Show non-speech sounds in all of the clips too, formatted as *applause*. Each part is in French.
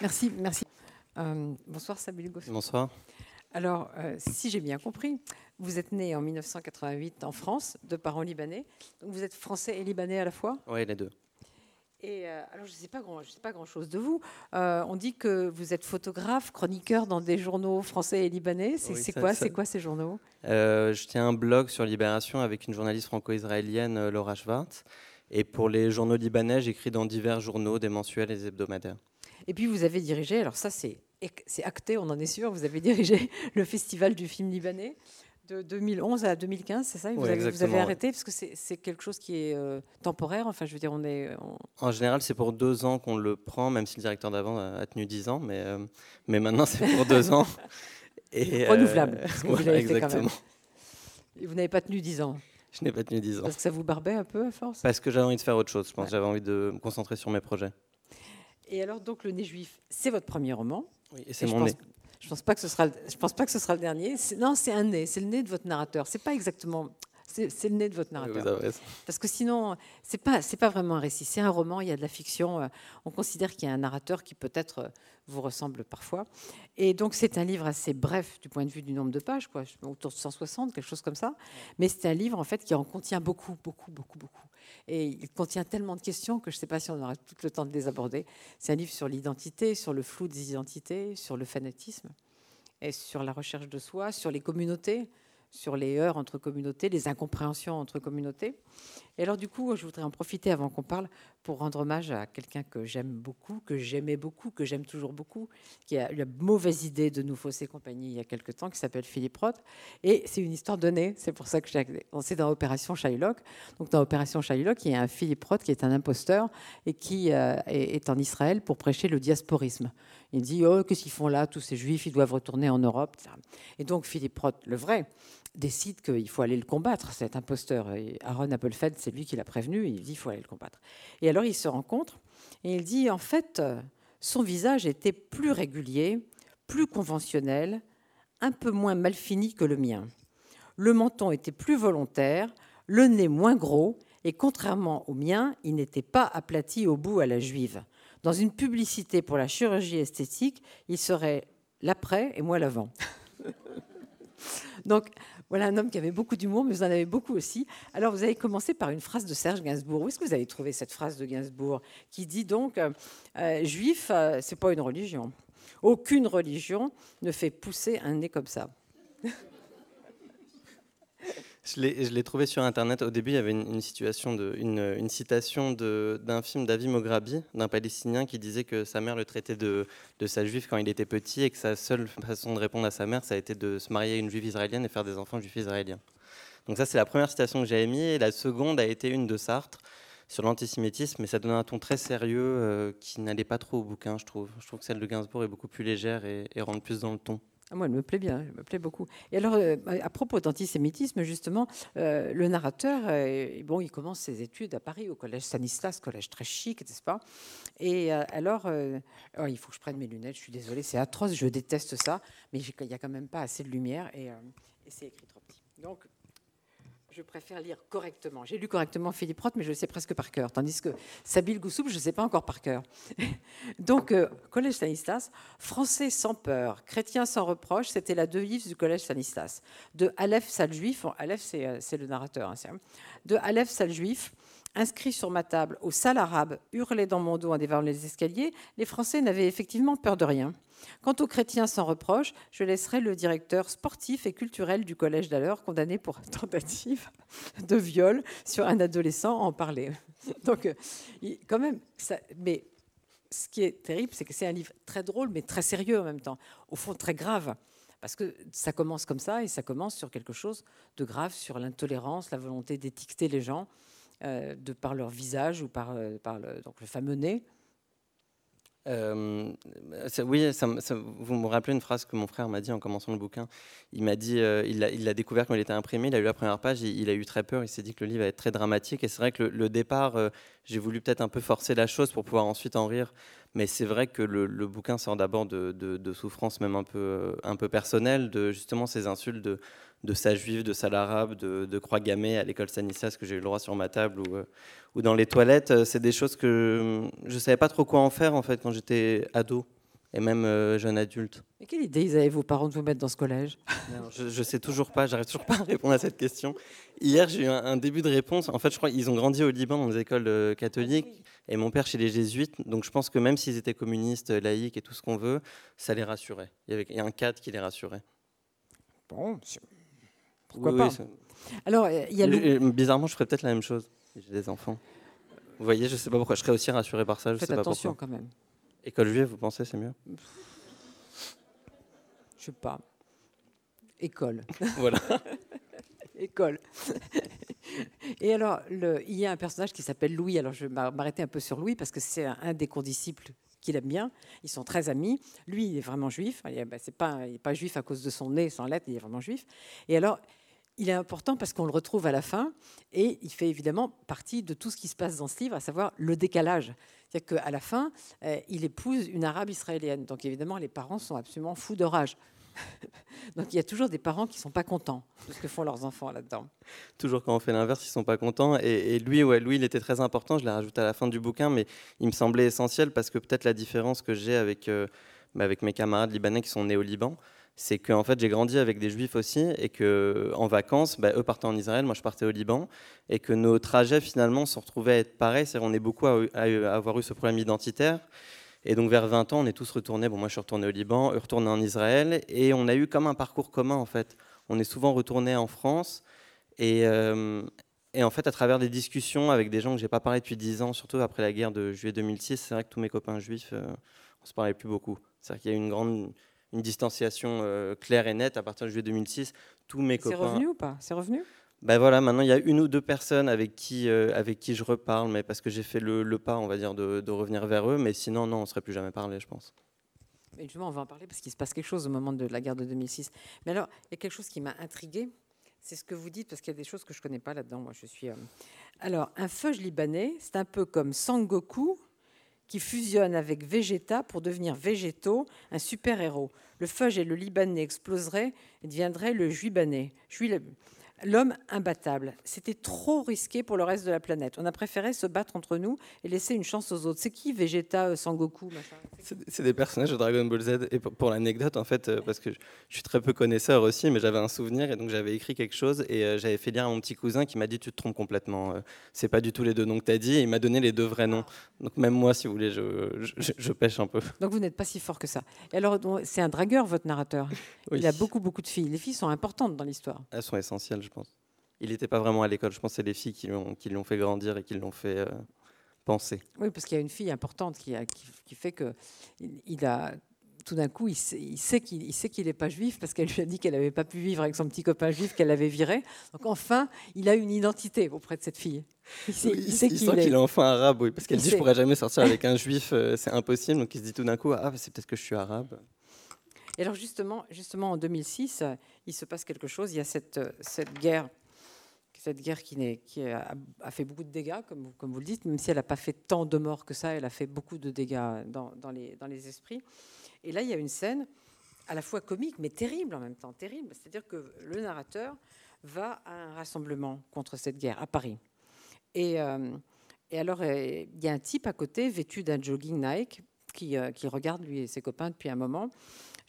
Merci, merci. Euh, bonsoir Samuel Goffin. Bonsoir. Alors, euh, si j'ai bien compris, vous êtes né en 1988 en France, de parents libanais. Donc vous êtes français et libanais à la fois? Oui, les deux. Et euh, alors, je ne sais pas grand, je sais pas grand chose de vous. Euh, on dit que vous êtes photographe, chroniqueur dans des journaux français et libanais. C'est Oui, quoi, ça- c'est quoi ces journaux? Euh, je tiens un blog sur Libération avec une journaliste franco-israélienne, Laura Schwartz. Et pour les journaux libanais, j'écris dans divers journaux, des mensuels et des hebdomadaires. Et puis vous avez dirigé, alors ça c'est acté, on en est sûr, vous avez dirigé *laughs* le festival du film libanais de 2011 à 2015, c'est ça? Vous, Oui, avez, vous avez exactement, oui. arrêté parce que c'est quelque chose qui est euh, temporaire. Enfin, je veux dire, on est. on- En général, c'est pour deux ans qu'on le prend, même si le directeur d'avant a tenu dix ans. Mais, euh, mais maintenant, c'est pour deux ans. *laughs* Et, euh, Renouvelable, *laughs* parce que vous voilà, l'avez fait quand même. exactement. et vous n'avez pas tenu 10 ans? Je n'ai pas tenu dix ans. parce que ça vous barbait un peu à force? Parce que j'avais envie de faire autre chose, je pense. Ouais. J'avais envie de me concentrer sur mes projets. Et alors donc le nez juif, c'est votre premier roman. Oui, et c'est je mon nez. Je pense pas que ce sera. le- Je pense pas que ce sera le dernier. C'est- Non, c'est un nez. C'est le nez de votre narrateur. C'est pas exactement. C'est le nez de votre narrateur. Parce que sinon, c'est pas c'est pas vraiment un récit. C'est un roman. Il y a de la fiction. euh, On considère qu'il y a un narrateur qui peut-être euh, vous ressemble parfois. Et donc c'est un livre assez bref du point de vue du nombre de pages, quoi, autour de 160, quelque chose comme ça. Mais c'est un livre en fait qui en contient beaucoup, beaucoup, beaucoup, beaucoup. Et il contient tellement de questions que je ne sais pas si on aura tout le temps de les aborder. C'est un livre sur l'identité, sur le flou des identités, sur le fanatisme, et sur la recherche de soi, sur les communautés, sur les heurts entre communautés, les incompréhensions entre communautés. Et alors du coup, je voudrais en profiter avant qu'on parle pour rendre hommage à quelqu'un que j'aime beaucoup, que j'aimais beaucoup, que j'aime toujours beaucoup, qui a eu la mauvaise idée de nous fausser compagnie il y a quelque temps, qui s'appelle Philippe Roth. Et c'est une histoire donnée, c'est pour ça que j'ai c'est dans Opération Shylock. Donc dans Opération Shylock, il y a un Philippe Roth qui est un imposteur et qui euh, est en Israël pour prêcher le diasporisme. Il dit oh qu'est-ce qu'ils font là tous ces juifs ils doivent retourner en Europe et donc Philippe Roth le vrai décide qu'il faut aller le combattre cet imposteur. Aaron Appelfeld c'est lui qui l'a prévenu il dit il faut aller le combattre. Et alors ils se rencontrent et il dit en fait euh, son visage était plus régulier plus conventionnel un peu moins mal fini que le mien. Le menton était plus volontaire le nez moins gros et contrairement au mien il n'était pas aplati au bout à la juive dans une publicité pour la chirurgie esthétique, il serait l'après et moi l'avant. Donc, voilà un homme qui avait beaucoup d'humour, mais vous en avez beaucoup aussi. Alors, vous avez commencé par une phrase de Serge Gainsbourg. Où est-ce que vous avez trouvé cette phrase de Gainsbourg qui dit donc euh, euh, Juif, euh, c'est pas une religion. Aucune religion ne fait pousser un nez comme ça. Je l'ai trouvé sur Internet. Au début, il y avait une, situation une, citation d'un film d'Avi Mograbi, d'un Palestinien, qui disait que sa mère le traitait de, sa juive quand il était petit et que sa seule façon de répondre à sa mère, ça a été de se marier à une juive israélienne et faire des enfants juifs israéliens. Donc ça, c'est la première citation que j'avais mis. Et la seconde a été une de Sartre sur l'antisémitisme, mais ça donnait un ton très sérieux euh, qui n'allait pas trop au bouquin, je trouve. Je trouve que celle de Gainsbourg est beaucoup plus légère et, et rentre plus dans le ton. Ah, Moi, elle me plaît bien, elle me plaît beaucoup. Et alors, euh, à propos d'antisémitisme, justement, euh, le narrateur, euh, bon, il commence ses études à Paris, au collège Stanislas, collège très chic, n'est-ce pas? Et alors, oh, il faut que je prenne mes lunettes, je suis désolée, c'est atroce, je déteste ça, mais il n'y a quand même pas assez de lumière et, et c'est écrit trop petit. Donc, je préfère lire correctement. J'ai lu correctement Philippe Roth, mais je le sais presque par cœur. Tandis que Sabil Goussoub, je ne sais pas encore par cœur. *laughs* Donc, euh, Collège Stanislas, français sans peur, chrétien sans reproche, c'était la devise du Collège Stanislas. De Aleph Saljuif, Aleph c'est euh, c'est le narrateur, hein, hein. de Aleph Saljuif, inscrit sur ma table au sale arabe, hurlé dans mon dos en dévarant les escaliers, les Français n'avaient effectivement peur de rien. Quant aux chrétiens sans reproche, je laisserai le directeur sportif et culturel du collège d'alors, condamné pour *laughs* tentative de viol sur un adolescent, en parler. *laughs* Donc, euh, quand même, mais ce qui est terrible, c'est que c'est un livre très drôle, mais très sérieux en même temps, au fond très grave. Parce que ça commence comme ça, et ça commence sur quelque chose de grave, sur l'intolérance, la volonté d'étiqueter les gens, de par leur visage ou par, euh, par le, donc le fameux nez. Euh, oui, vous me rappelez une phrase que mon frère m'a dit en commençant le bouquin. Il m'a dit, euh, il l'a découvert quand il était imprimé, il a eu la première page, il, il a eu très peur, il s'est dit que le livre allait être très dramatique. Et c'est vrai que le, départ, euh, j'ai voulu peut-être un peu forcer la chose pour pouvoir ensuite en rire. Mais c'est vrai que le, bouquin sort d'abord de, souffrances même un peu, un peu personnelles, de justement ces insultes de, de sa juive, de sale arabe, de, croix gammée à l'école Stanislas que j'ai eu le droit sur ma table ou, euh, dans les toilettes. Euh, C'est des choses que hum, je savais pas trop quoi en faire en fait quand j'étais ado. Et même euh, jeune adulte. Et quelle idée ils avaient vos parents de vous mettre dans ce collège? Je, ne sais toujours pas, j'arrive toujours pas à répondre à cette question. Hier, j'ai eu un, début de réponse. En fait, je crois qu'ils ont grandi au Liban dans des écoles euh, catholiques et mon père chez les jésuites. Donc, je pense que même s'ils étaient communistes, laïcs et tout ce qu'on veut, ça les rassurait. Il y avait il y a un cadre qui les rassurait. Bon, pourquoi pas Alors, il y a bizarrement, je ferais peut-être la même chose. J'ai des enfants. Vous voyez, je sais pas pourquoi. Je serais aussi rassuré par ça. Je Faites sais attention quand même. École juive, vous pensez, c'est mieux? Je sais pas. École. Voilà. *laughs* École. Et alors, le, il y a un personnage qui s'appelle Louis. Alors, je vais m'arrêter un peu sur Louis parce que c'est un, des condisciples qu'il aime bien. Ils sont très amis. Lui, il est vraiment juif. Il n'est ben, pas, pas juif à cause de son nez, sans lettre, il est vraiment juif. Et alors, il est important parce qu'on le retrouve à la fin et il fait évidemment partie de tout ce qui se passe dans ce livre, à savoir le décalage. C'est-à-dire qu'à la fin, euh, il épouse une arabe israélienne. Donc évidemment, les parents sont absolument fous de rage. *laughs* Donc il y a toujours des parents qui ne sont pas contents de ce que font leurs enfants là-dedans. Toujours quand on fait l'inverse, ils ne sont pas contents. Et, lui, ouais, lui, il était très important. Je l'ai rajouté à la fin du bouquin, mais il me semblait essentiel parce que peut-être la différence que j'ai avec, euh, bah, avec mes camarades libanais qui sont nés au Liban, c'est que en fait, j'ai grandi avec des juifs aussi et que en vacances, bah, eux partaient en Israël, moi je partais au Liban et que nos trajets finalement se retrouvaient à être pareils. C'est on est beaucoup à, avoir eu ce problème identitaire. Et donc vers 20 ans, on est tous retournés. Bon, moi je suis retourné au Liban, eux retournés en Israël et on a eu comme un parcours commun en fait. On est souvent retournés en France et, euh, et en fait, à travers des discussions avec des gens que j'ai pas parlé depuis 10 ans, surtout après la guerre de juillet 2006, c'est vrai que tous mes copains juifs, euh, on se parlait plus beaucoup. C'est-à-dire qu'il y a eu une grande une distanciation euh, claire et nette à partir de juillet 2006. Tous mes copains. C'est revenu ou pas? C'est revenu? Ben voilà, maintenant il y a une ou deux personnes avec qui, euh, avec qui je reparle, mais parce que j'ai fait le, pas, on va dire, de, de, revenir vers eux. Mais sinon, non, on ne serait plus jamais parlé, je pense. Mais justement, on va en parler parce qu'il se passe quelque chose au moment de la guerre de 2006. Mais alors, il y a quelque chose qui m'a intrigué. C'est ce que vous dites, parce qu'il y a des choses que je ne connais pas là-dedans. Moi, je suis. Euh, alors, un feuge libanais, c'est un peu comme Sangoku qui fusionne avec Vegeta pour devenir Végétaux, un super-héros. Le Fudge et le Libanais exploseraient et deviendraient le Juibanais l'homme imbattable. C'était trop risqué pour le reste de la planète. On a préféré se battre entre nous et laisser une chance aux autres. C'est qui Vegeta, euh, Sangoku C'est des personnages de Dragon Ball Z. Et pour, l'anecdote, en fait, euh, parce que je suis très peu connaisseur aussi, mais j'avais un souvenir et donc j'avais écrit quelque chose et euh, j'avais fait lire à mon petit cousin qui m'a dit Tu te trompes complètement. c'est pas du tout les deux noms que tu as dit. Et il m'a donné les deux vrais noms. Donc même moi, si vous voulez, je, pêche un peu. Donc vous n'êtes pas si fort que ça. Et alors, c'est un dragueur, votre narrateur. Il a beaucoup, beaucoup de filles. Les filles sont importantes dans l'histoire. Elles sont essentielles, pense. Il n'était pas vraiment à l'école. Je pense que c'est les filles qui l'ont fait grandir et qui l'ont fait euh, penser. Oui, parce qu'il y a une fille importante qui, a, qui, fait que il, a tout d'un coup, il sait, qu'il sait qu'il n'est pas juif parce qu'elle lui a dit qu'elle n'avait pas pu vivre avec son petit copain juif qu'elle avait viré. Donc enfin, il a une identité auprès de cette fille. Il sait, il, sait qu'il est... enfin arabe, oui, parce qu'elle dit je pourrais jamais sortir *laughs* avec un juif, euh, c'est impossible. Donc il se dit tout d'un coup ah c'est peut-être que je suis arabe. Et alors justement, justement en 2006, il se passe quelque chose. Il y a cette, cette guerre cette guerre qui, a, fait beaucoup de dégâts, comme, comme, vous le dites, même si elle n'a pas fait tant de morts que ça, elle a fait beaucoup de dégâts dans, dans, les, dans, les, esprits. Et là, il y a une scène à la fois comique, mais terrible en même temps, terrible. C'est-à-dire que le narrateur va à un rassemblement contre cette guerre à Paris. Et, euh, et alors, euh, il y a un type à côté, vêtu d'un jogging Nike, qui, euh, qui, regarde lui et ses copains depuis un moment.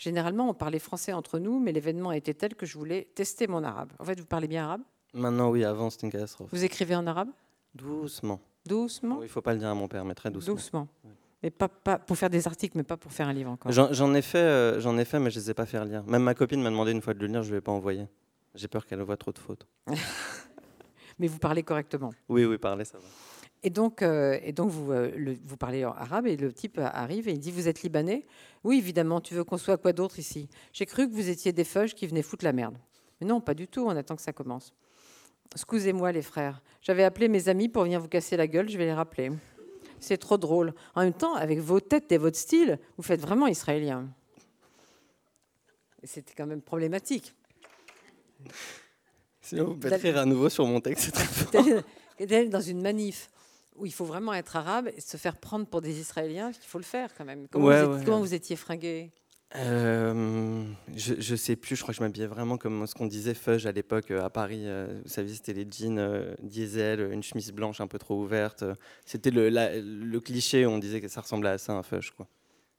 Généralement, on parlait français entre nous, mais l'événement était tel que je voulais tester mon arabe. En fait, vous parlez bien arabe? Maintenant, oui, avant, c'était une catastrophe. Vous écrivez en arabe? Doucement. Doucement? Il ne faut pas le dire à mon père, mais très doucement. Doucement. Mais pas, pas, pour faire des articles, mais pas pour faire un livre encore. J'en ai fait, euh, j'en ai fait, mais je ne les ai pas fait lire. Même ma copine m'a demandé une fois de le lire, je ne vais pas envoyer. J'ai peur qu'elle voit trop de fautes. *laughs* mais vous parlez correctement. Oui, oui, parler, ça va. Et donc, euh, et donc vous, euh, le, vous parlez en arabe et le type arrive et il dit Vous êtes libanais? Oui, évidemment, tu veux qu'on soit quoi d'autre ici? J'ai cru que vous étiez des feuilles qui venaient foutre la merde. Mais non, pas du tout, on attend que ça commence. Excusez-moi les frères, j'avais appelé mes amis pour venir vous casser la gueule, je vais les rappeler. C'est trop drôle. En même temps, avec vos têtes et votre style, vous faites vraiment israélien. C'était quand même problématique. Sinon, vous pouvez écrire à nouveau sur mon texte, c'est *laughs* dans une manif où il faut vraiment être arabe et se faire prendre pour des Israéliens, il faut le faire quand même. Comment, vous, comment vous étiez fringué? Euh, je, ne sais plus, je crois que je m'habillais vraiment comme ce qu'on disait fudge à l'époque euh, à Paris. Euh, vous savez, c'était les jeans diesel, une chemise blanche un peu trop ouverte. C'était le, le, cliché on disait que ça ressemblait à ça, un fudge. Quoi.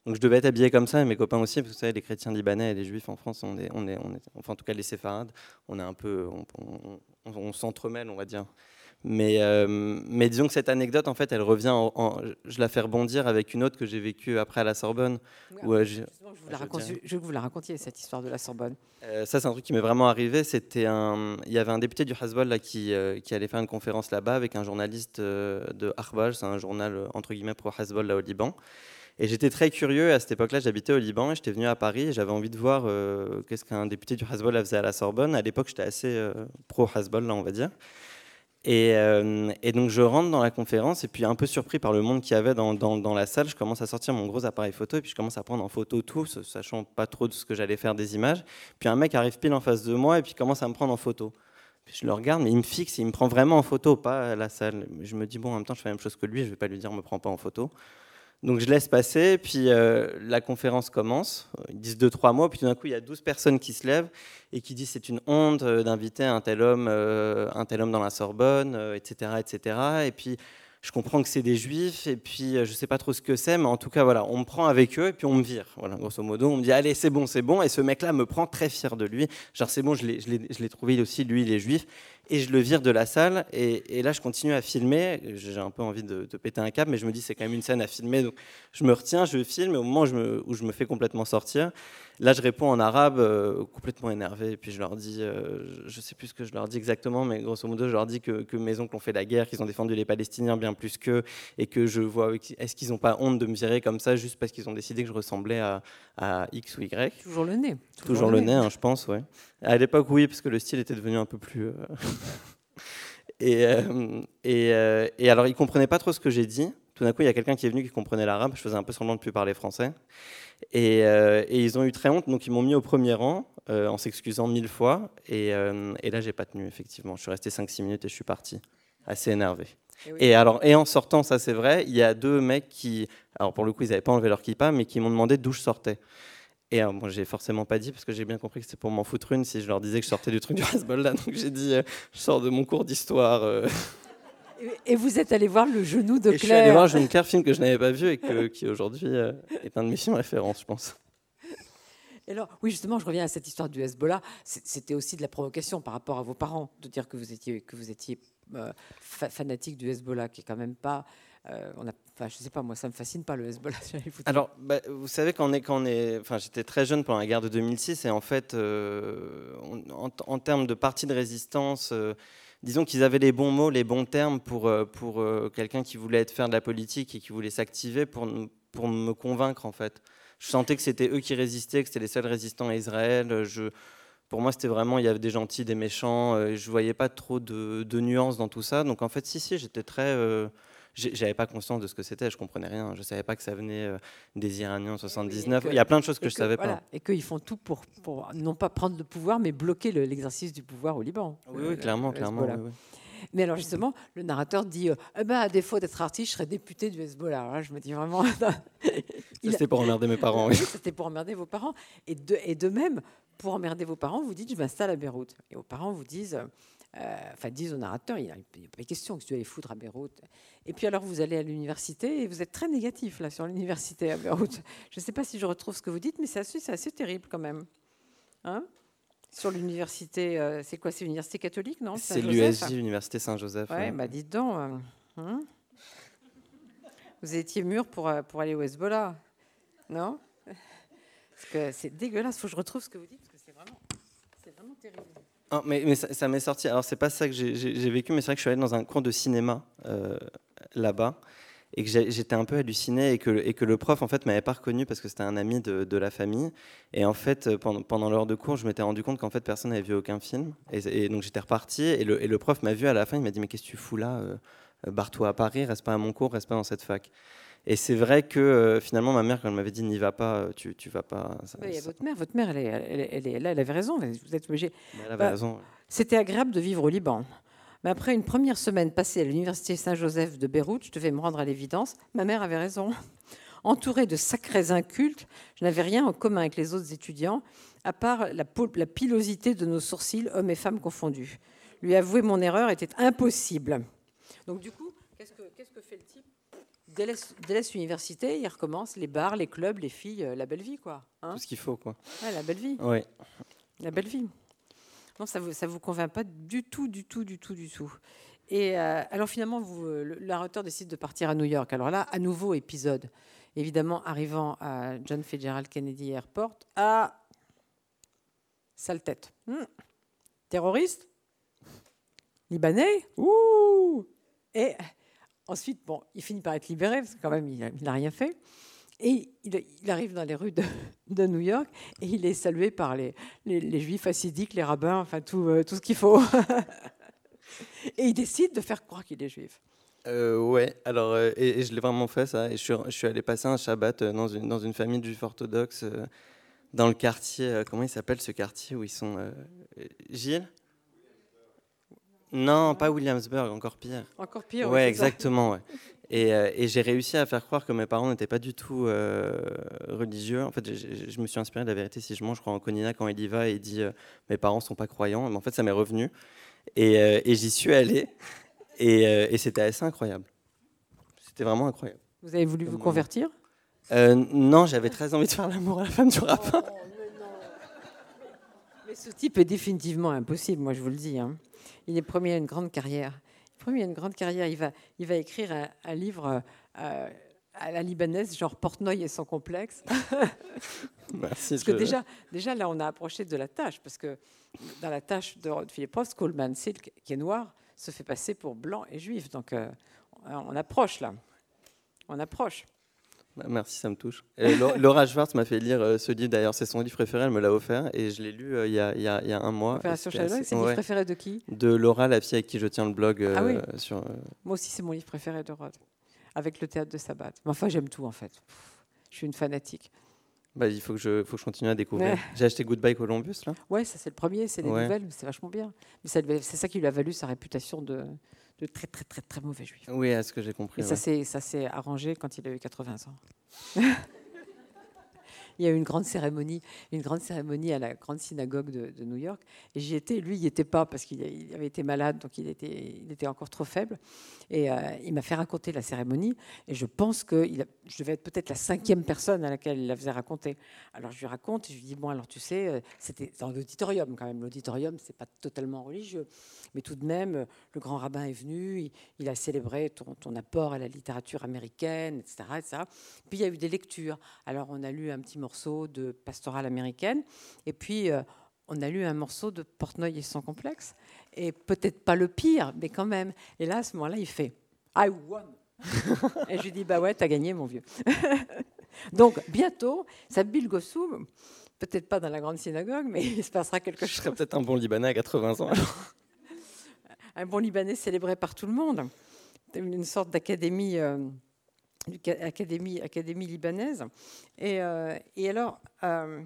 Donc je devais être habillé comme ça, et mes copains aussi, parce que vous savez, les chrétiens libanais et les juifs en France, on est, on est, on est enfin en tout cas les séfarades, on est un peu, on, on s'entremêle, on va dire. Mais, euh, mais disons que cette anecdote, en fait, elle revient, en, je la fais rebondir avec une autre que j'ai vécue après à la Sorbonne. où, euh, je, vous la je, veux que vous la racontiez, cette histoire de la Sorbonne. Euh, ça, c'est un truc qui m'est vraiment arrivé. C'était un, il y avait un député du Hasbol qui, qui allait faire une conférence là-bas avec un journaliste de Arbaj, c'est un journal entre guillemets pro Hasbol là au Liban. Et j'étais très curieux. À cette époque-là, j'habitais au Liban et j'étais venu à Paris et j'avais envie de voir qu'est-ce qu'un député du Hasbol faisait à la Sorbonne. À l'époque, j'étais assez pro Hasbol, là, on va dire. Euh, et, donc je rentre dans la conférence et puis un peu surpris par le monde qu'il y avait dans, la salle, je commence à sortir mon gros appareil photo et puis je commence à prendre en photo tout, sachant pas trop de ce que j'allais faire des images. Puis un mec arrive pile en face de moi et puis commence à me prendre en photo. Puis je le regarde, mais il me fixe, il me prend vraiment en photo, pas la salle. Je me dis, bon, en même temps, je fais la même chose que lui, je vais pas lui dire, me prends pas en photo. Donc je laisse passer, puis euh, la conférence commence. Ils disent deux, trois mots, puis tout d'un coup, il y a 12 personnes qui se lèvent et qui disent c'est une honte euh, d'inviter un tel homme, euh, un tel homme dans la Sorbonne, etc., etc. Et puis je comprends que c'est des juifs, et puis je ne sais pas trop ce que c'est, mais en tout cas, voilà, on me prend avec eux, et puis on me vire. Voilà, grosso modo, on me dit allez, c'est bon, c'est bon. Et ce mec-là me prend très fier de lui. Genre, c'est bon, je l'ai trouvé aussi, lui, il est juif et je le vire de la salle. Et, là, je continue à filmer. J'ai un peu envie de, péter un câble, mais je me dis c'est quand même une scène à filmer, donc je me retiens, je filme. Et au moment où je me, où je me fais complètement sortir, Là, je réponds en arabe, euh, complètement énervé, et puis je leur dis, euh, je ne sais plus ce que je leur dis exactement, mais grosso modo, je leur dis que, que mes oncles ont fait la guerre, qu'ils ont défendu les Palestiniens bien plus qu'eux, et que je vois, est-ce qu'ils n'ont pas honte de me virer comme ça juste parce qu'ils ont décidé que je ressemblais à, X ou Y? Toujours le nez. Toujours, le nez, hein, je pense, ouais. À l'époque, oui, parce que le style était devenu un peu plus... Euh, *laughs* et, et, et, alors, ils comprenaient pas trop ce que j'ai dit. Tout d'un coup, il y a quelqu'un qui est venu qui comprenait l'arabe. Je faisais un peu semblant de plus parler français. Euh, et, ils ont eu très honte, donc ils m'ont mis au premier rang euh, en s'excusant mille fois. Et, euh, là, j'ai pas tenu, effectivement. Je suis resté 5-6 minutes et je suis parti, assez énervé. Et, alors, et en sortant, ça c'est vrai, il y a deux mecs qui, alors pour le coup, ils n'avaient pas enlevé leur kippa, mais qui m'ont demandé d'où je sortais. Et moi, j'ai forcément pas dit parce que j'ai bien compris que c'était pour m'en foutre une si je leur disais que je sortais du truc du Hezbollah. *laughs* Donc j'ai dit, je sors de mon cours d'histoire. Et vous êtes allé voir le genou de Claire. je suis allé voir de Claire, film que je n'avais pas vu et qui aujourd'hui euh, est un de mes films références, je pense. alors, oui, justement, je reviens à cette histoire du Hezbollah. C'était aussi de la provocation par rapport à vos parents de dire que vous étiez, que vous étiez euh, fanatique du Hezbollah, qui est quand même pas. Euh, on je sais pas, moi, ça me fascine pas le Hezbollah. *laughs* Alors, bah, vous savez, quand on est, quand est, enfin, j'étais très jeune pendant la guerre de 2006, et en fait, en, en, termes de parti de résistance disons qu'ils avaient les bons mots, les bons termes pour, euh, pour euh, quelqu'un qui voulait faire de la politique et qui voulait s'activer pour, pour me convaincre en fait. Je sentais que c'était eux qui résistaient, que c'était les seuls résistants à Israël. Pour moi, c'était vraiment, il y avait des gentils, des méchants. Euh, je voyais pas trop de, nuances dans tout ça. Donc en fait, si, si, j'étais très j'avais pas conscience de ce que c'était, je comprenais rien. Je savais pas que ça venait euh, des Iraniens en 79. Il y a plein de choses que, je je savais pas. Et qu'ils font tout pour, pour, non pas prendre le pouvoir, mais bloquer l'exercice du pouvoir au Liban. Oui, oui clairement, clairement. Mais alors justement, le narrateur dit euh, eh ben, à défaut d'être artiste, je serais député du Hezbollah. Alors là, je me dis vraiment. *laughs* C'était pour emmerder mes parents. Oui. C'était pour emmerder vos parents. Et de, et de même, pour emmerder vos parents, vous dites je m'installe à Beyrouth. Et vos parents vous disent euh, enfin, disent au narrateur, il n'y a, pas question que tu ailles foutre à Beyrouth? Et puis alors, vous allez à l'université et vous êtes très négatif là sur l'université à Beyrouth. Je ne sais pas si je retrouve ce que vous dites, mais c'est assez, assez, terrible quand même. Hein? Sur l'université, euh, c'est quoi? C'est l'université catholique, non? C'est l'USJ, l'université Saint-Joseph. Ouais, bah dites donc. Euh, hein? Vous étiez mûr pour, pour aller au Hezbollah, non? Parce que c'est dégueulasse. Il faut que je retrouve ce que vous dites, parce que c'est vraiment, vraiment terrible. Ah, mais, ça, m'est sorti. Alors, c'est pas ça que j'ai vécu, mais c'est vrai que je suis allé dans un cours de cinéma euh, là-bas et que j'étais un peu halluciné et que, le prof en fait m'avait pas reconnu parce que c'était un ami de, la famille. Et en fait pendant, pendant l'heure de cours je m'étais rendu compte qu'en fait personne n'avait vu aucun film. Et, donc j'étais reparti et le, et le prof m'a vu à la fin. Il m'a dit mais qu'est-ce que tu fous là euh, barre-toi à Paris reste pas à mon cours reste pas dans cette fac et c'est vrai que euh, finalement, ma mère, quand elle m'avait dit n'y va pas, euh, tu, tu vas pas. il y a votre mère, votre mère, elle, est, elle, est, là, elle avait raison. Vous êtes obligé. Elle avait bah, raison. C'était agréable de vivre au Liban. Mais après une première semaine passée à l'université Saint-Joseph de Beyrouth, je devais me rendre à l'évidence. Ma mère avait raison. *laughs* Entourée de sacrés incultes, je n'avais rien en commun avec les autres étudiants, à part la, la pilosité de nos sourcils, hommes et femmes confondus. Lui avouer mon erreur était impossible. Donc du coup, qu'est-ce que, qu'est-ce que fait le type délaisse, l'université, il recommence les bars, les clubs, les filles, la belle vie, quoi. Hein. Tout ce qu'il faut, quoi. Ouais, la belle vie. Oui. La belle vie. Non, ça ne vous, ça vous convainc pas du tout, du tout, du tout, du tout. Et alors finalement, vous, le, décide de partir à New York. Alors là, à nouveau épisode. Évidemment, arrivant à John Fitzgerald Kennedy Airport, à sale tête. Hmm. Terroriste Libanais Ouh Et ensuite, bon, il finit par être libéré, parce que même, il n'a rien fait. Et il, arrive dans les rues de, New York et il est salué par les, les, juifs assidiques, les rabbins, enfin tout, euh, ce qu'il faut. *laughs* et il décide de faire croire qu'il est juif. Euh, ouais, alors, euh, et, je l'ai vraiment fait ça. Et je suis, je allé passer un Shabbat dans une, dans une famille de juifs orthodoxes dans le quartier, euh, comment il s'appelle ce quartier où ils sont euh, Gilles? Non, pas Williamsburg, encore pire. Encore pire. Ouais, exactement. Ouais. *laughs* Et, euh, et j'ai réussi à faire croire que mes parents n'étaient pas du tout religieux. En fait, je me suis inspiré de la vérité si je mange. Je crois en Conina quand il y va et il dit mes parents sont pas croyants. Mais en fait, ça m'est revenu. Et, et j'y suis allé. Et, et c'était assez incroyable. C'était vraiment incroyable. Vous avez voulu vous convertir? Euh, non, j'avais très envie de faire l'amour à la femme du rabbin. *laughs* Mais, ce type est définitivement impossible, moi je vous le dis. Hein. Il est promis à une grande carrière. Il promis à une grande carrière. Il va, il va écrire un, livre euh, à la libanaise, genre Portnoy et son complexe. *laughs* Merci. parce que déjà, déjà, là, on a approché de la tâche, parce que dans la tâche de Philippe Ross, Coleman Silk, qui est noir, se fait passer pour blanc et juif. Donc, euh, on approche là. On approche. Bah, merci, ça me touche. *laughs* Laura Schwartz m'a fait lire euh, ce livre, d'ailleurs, c'est son livre préféré, elle me l'a offert, et je l'ai lu euh, il, y a, y a, un mois. c'est le livre préféré de qui? De Laura, la fille avec qui je tiens le blog. ah oui. Euh, sur, Moi aussi, c'est mon livre préféré de Rod, avec le théâtre de Sabbat. Mais enfin, j'aime tout, en fait. je suis une fanatique. Bah, il faut que, je, faut que je continue à découvrir. J'ai acheté Goodbye Columbus, là. Ouais, ça c'est le premier, c'est les nouvelles, c'est vachement bien. Mais c'est ça qui lui a valu sa réputation de, de très très très très mauvais juif. Oui, à ce que j'ai compris. Et ça s'est arrangé quand il a eu 80 ans. *laughs* il y a eu une grande cérémonie, une grande cérémonie à la grande synagogue de, New York. Et j'y étais. Lui, il n'y était pas parce qu'il avait été malade, donc il était, encore trop faible. Et euh, il m'a fait raconter la cérémonie. Et je pense que je devais être peut-être la cinquième personne à laquelle il la faisait raconter. Alors je lui raconte et je lui dis bon, alors tu sais, euh, c'était dans l'auditorium quand même. L'auditorium, c'est pas totalement religieux, mais tout de même, le grand rabbin est venu. Il, a célébré ton, ton, apport à la littérature américaine, etc., etc. Puis il y a eu des lectures. Alors on a lu un petit morceau de pastorale américaine. Et puis, euh, on a lu un morceau de Portnoy et son complexe. Et peut-être pas le pire, mais quand même. Et là, à ce moment-là, il fait I won. *laughs* et je lui dis Bah ouais, t'as gagné, mon vieux. *laughs* Donc, bientôt, ça Bill Gossou, peut-être pas dans la grande synagogue, mais il se passera quelque chose. Je serais peut-être un bon Libanais à 80 ans. un bon Libanais célébré par tout le monde. Une sorte d'académie. Euh, Académie, libanaise. Et, euh, alors, euh,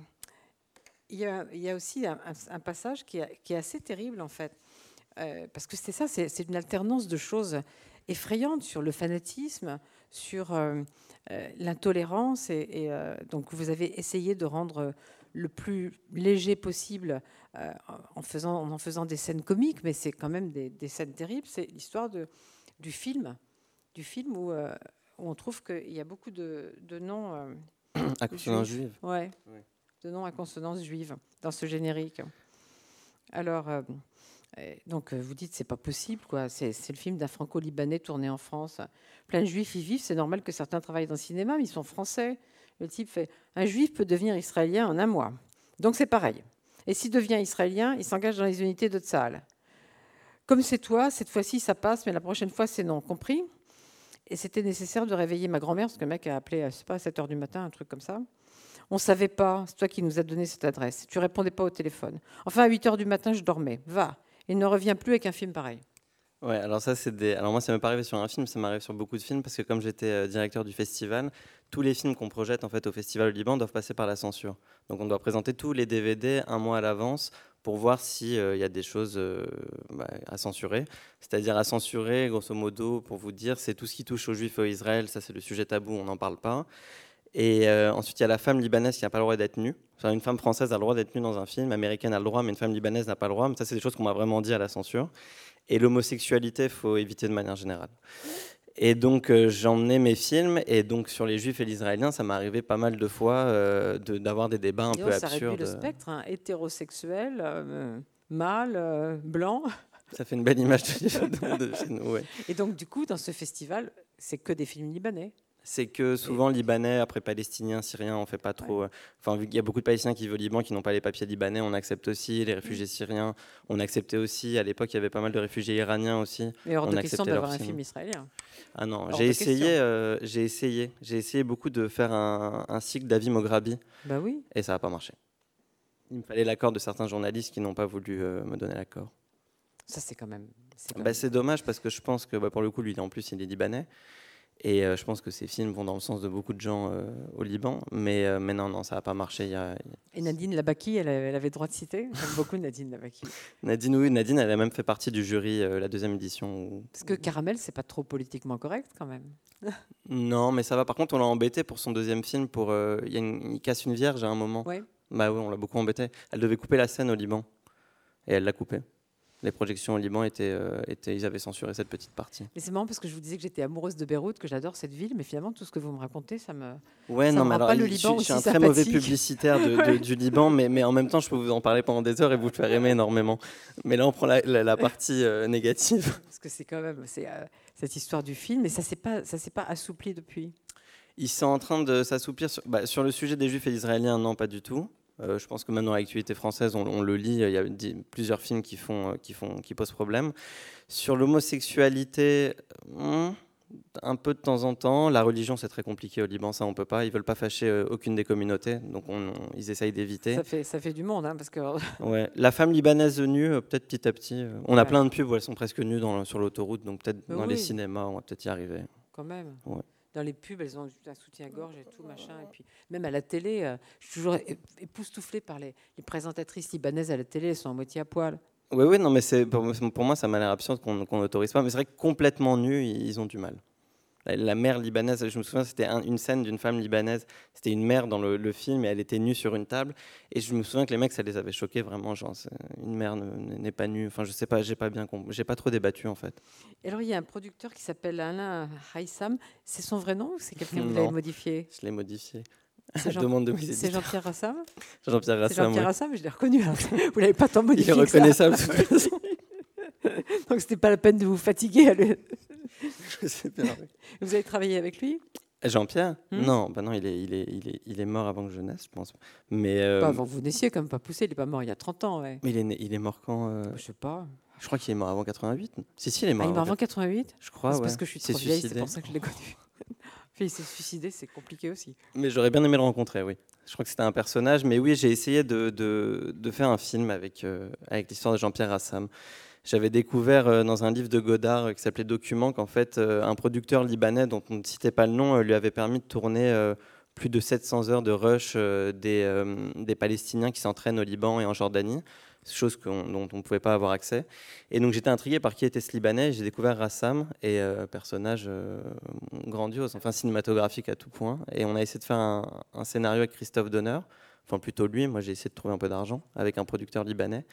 il, y a, aussi un, passage qui est, assez terrible, en fait. Euh, parce que c'est ça, c'est une alternance de choses effrayantes sur le fanatisme, sur l'intolérance. Et, et donc, vous avez essayé de rendre le plus léger possible en, faisant, en faisant des scènes comiques, mais c'est quand même des, des scènes terribles. C'est l'histoire du film, du film où on trouve qu'il y a beaucoup de, noms. Euh, *clears throat* à consonance juive. Ouais, De noms à consonance juive dans ce générique. Alors, euh, donc vous dites c'est pas possible, quoi. C'est, le film d'un franco-libanais tourné en France. Plein de juifs y vivent. C'est normal que certains travaillent dans le cinéma, mais ils sont français. Le type fait un juif peut devenir israélien en un mois. Donc c'est pareil. Et s'il devient israélien, il s'engage dans les unités de Tzahal. Comme c'est toi, cette fois-ci ça passe, mais la prochaine fois c'est non. Compris? Et c'était nécessaire de réveiller ma grand-mère, parce que le mec a appelé, je sais pas, à 7 h du matin, un truc comme ça. On ne savait pas, c'est toi qui nous as donné cette adresse. Tu répondais pas au téléphone. Enfin, à 8 h du matin, je dormais. Va. Il ne revient plus avec un film pareil. Ouais, alors ça, c'est des. Alors moi, ça m'est pas arrivé sur un film, ça m'arrive sur beaucoup de films, parce que comme j'étais euh, directeur du festival, tous les films qu'on projette en fait au festival au Liban doivent passer par la censure. Donc on doit présenter tous les DVD un mois à l'avance pour voir s'il euh, y a des choses euh, bah, à censurer. C'est-à-dire à censurer, grosso modo, pour vous dire, c'est tout ce qui touche aux juifs et Israël, ça c'est le sujet tabou, on n'en parle pas. Et euh, ensuite, il y a la femme libanaise qui n'a pas le droit d'être nue. Enfin, une femme française a le droit d'être nue dans un film, américaine a le droit, mais une femme libanaise n'a pas le droit. Mais ça, c'est des choses qu'on m'a vraiment dit à la censure. Et l'homosexualité, il faut éviter de manière générale. Et donc euh, j'emmenais mes films, et donc sur les juifs et l'israélien, ça m'est arrivé pas mal de fois euh, de- d'avoir des débats un Et peu ça absurdes. le spectre, hein, hétérosexuel, euh, mâle, euh, blanc. Ça fait une belle image de, de- de chez nous, ouais. Et donc, du coup, dans ce festival, c'est que des films libanais. C'est que souvent libanais, après palestiniens, syriens, on fait pas trop. euh, Enfin, vu qu'il y a beaucoup de Palestiniens qui vivent au Liban qui n'ont pas les papiers libanais, on accepte aussi les réfugiés syriens. On acceptait aussi, à l'époque, il y avait pas mal de réfugiés iraniens aussi. Mais hors On de question d'avoir un film. israélien. Ah non, Hors j'ai essayé, euh, j'ai essayé, j'ai essayé beaucoup de faire un, un cycle d'Avi Mograbi Bah oui. et ça n'a pas marché. Il me fallait l'accord de certains journalistes qui n'ont pas voulu euh, me donner l'accord. Ça, c'est quand même. c'est quand Bah, dommage parce que je pense que bah, pour le coup, lui, en plus, il est libanais. Et euh, je pense que ces films vont dans le sens de beaucoup de gens euh, au Liban. Mais, euh, mais non, non, ça n'a pas marché. Il y a- Et Nadine Labaki, elle, avait- elle avait droit de citer. J'aime *laughs* beaucoup Nadine Labaki. Nadine, oui, Nadine, elle a même fait partie du jury, la deuxième édition. où- Parce que Caramel, c'est pas trop politiquement correct quand même. *laughs* Non, mais ça va. Par contre, on l'a embêté pour son deuxième film. Pour, euh, il, y a une- il casse une vierge à un moment. Ouais. Bah oui, on l'a beaucoup embêté. Elle devait couper la scène au Liban. Et elle l'a coupée. Les projections au Liban étaient, euh, étaient. Ils avaient censuré cette petite partie. Mais c'est marrant parce que je vous disais que j'étais amoureuse de Beyrouth, que j'adore cette ville, mais finalement, tout ce que vous me racontez, ça me. Ouais, Ça non, me mais alors, pas le je, Liban suis- je suis un très mauvais publicitaire de- de- du Liban, mais, mais en même temps, je peux vous en parler pendant des heures et vous le faire aimer énormément. Mais là, on prend la, la- la partie euh, négative. *laughs* Parce que c'est quand même. C'est euh, cette histoire du film, mais ça s'est pas, ça s'est pas assoupli depuis. Ils sont en train de s'assouplir sur, bah, sur le sujet des Juifs et Israéliens. Non, pas du tout. Euh, je pense que même dans l'actualité française, on, on le lit. Il y a plusieurs films qui font, euh, qui font, qui posent problème. Sur l'homosexualité, hmm, un peu de temps en temps. La religion, c'est très compliqué au Liban. Ça, on peut pas. Ils veulent pas fâcher euh, aucune des communautés, donc on- on- ils essayent d'éviter. Ça fait, ça fait du monde, hein, parce que. *laughs* Ouais. La femme libanaise nue, euh, peut-être petit à petit. euh, On a plein de pubs où elles sont presque nues dans, sur l'autoroute, donc peut-être dans les cinémas, on va peut-être y arriver. Quand même. Ouais. Dans les pubs, elles ont un soutien-gorge et tout, machin. Et puis, même à la télé, euh, je suis toujours époustouflée par les, présentatrices libanaises à la télé, elles sont à moitié à poil. Oui, oui, non, mais pour, pour moi, ça m'a l'air absurde qu'on n'autorise pas. Mais c'est vrai que complètement nus, ils ont du mal. La, mère libanaise, je me souviens, c'était un- une scène d'une femme libanaise. C'était une mère dans le, le film et elle était nue sur une table. Et je me souviens que les mecs, ça les avait choqués vraiment. Genre, une mère ne- n'est pas nue. Enfin, je sais pas, j'ai pas bien compris. J'ai pas trop débattu en fait. Et alors, il y a un producteur qui s'appelle Alain Haïssam. C'est son vrai nom ou c'est quelqu'un que vous l'avez modifié? Je l'ai modifié. C'est Jean- demande de C'est. Jean-Pierre Rassam *laughs* Jean-Pierre Rassam. Jean-Pierre ouais. Rassam, je l'ai reconnu. alors. *laughs* Vous l'avez pas tant Il est modifié que ça. reconnaissable de toute façon. *laughs* Donc, c'était pas la peine de vous fatiguer. à le- *laughs* Je sais bien, oui. Vous avez travaillé avec lui? Jean-Pierre? Hmm? Non, bah non, il est, il, est, il, est, il est mort avant que je naisse, je pense. Mais, euh, Pas avant que vous naissiez, comme pas poussé. Il est pas mort il y a 30 ans. Ouais. mais il, est, né- il est mort quand euh, Je sais pas. Je crois qu'il est mort avant 88. Si, si, il est Ah, mort. il est mort avant avant 88 Je crois, C'est ouais. parce que je suis trop vieille, c'est pour ça que je l'ai connu. Puis *laughs* il s'est suicidé, c'est compliqué aussi. Mais j'aurais bien aimé le rencontrer, oui. Je crois que c'était un personnage. Mais oui, j'ai essayé de, de, de faire un film avec, euh, avec l'histoire de Jean-Pierre Rassam. J'avais découvert euh, dans un livre de Godard euh, qui s'appelait Document qu'en fait, euh, un producteur libanais dont on ne citait pas le nom lui avait permis de tourner plus de 700 heures de rush des, Palestiniens qui s'entraînent au Liban et en Jordanie, chose dont on ne pouvait pas avoir accès. Et donc j'étais intrigué par qui était ce Libanais. J'ai découvert Rassam, et euh, personnage grandiose, enfin cinématographique à tout point. Et on a essayé de faire un, un scénario avec Christophe Donner, enfin plutôt lui. Moi j'ai essayé de trouver un peu d'argent avec un producteur libanais,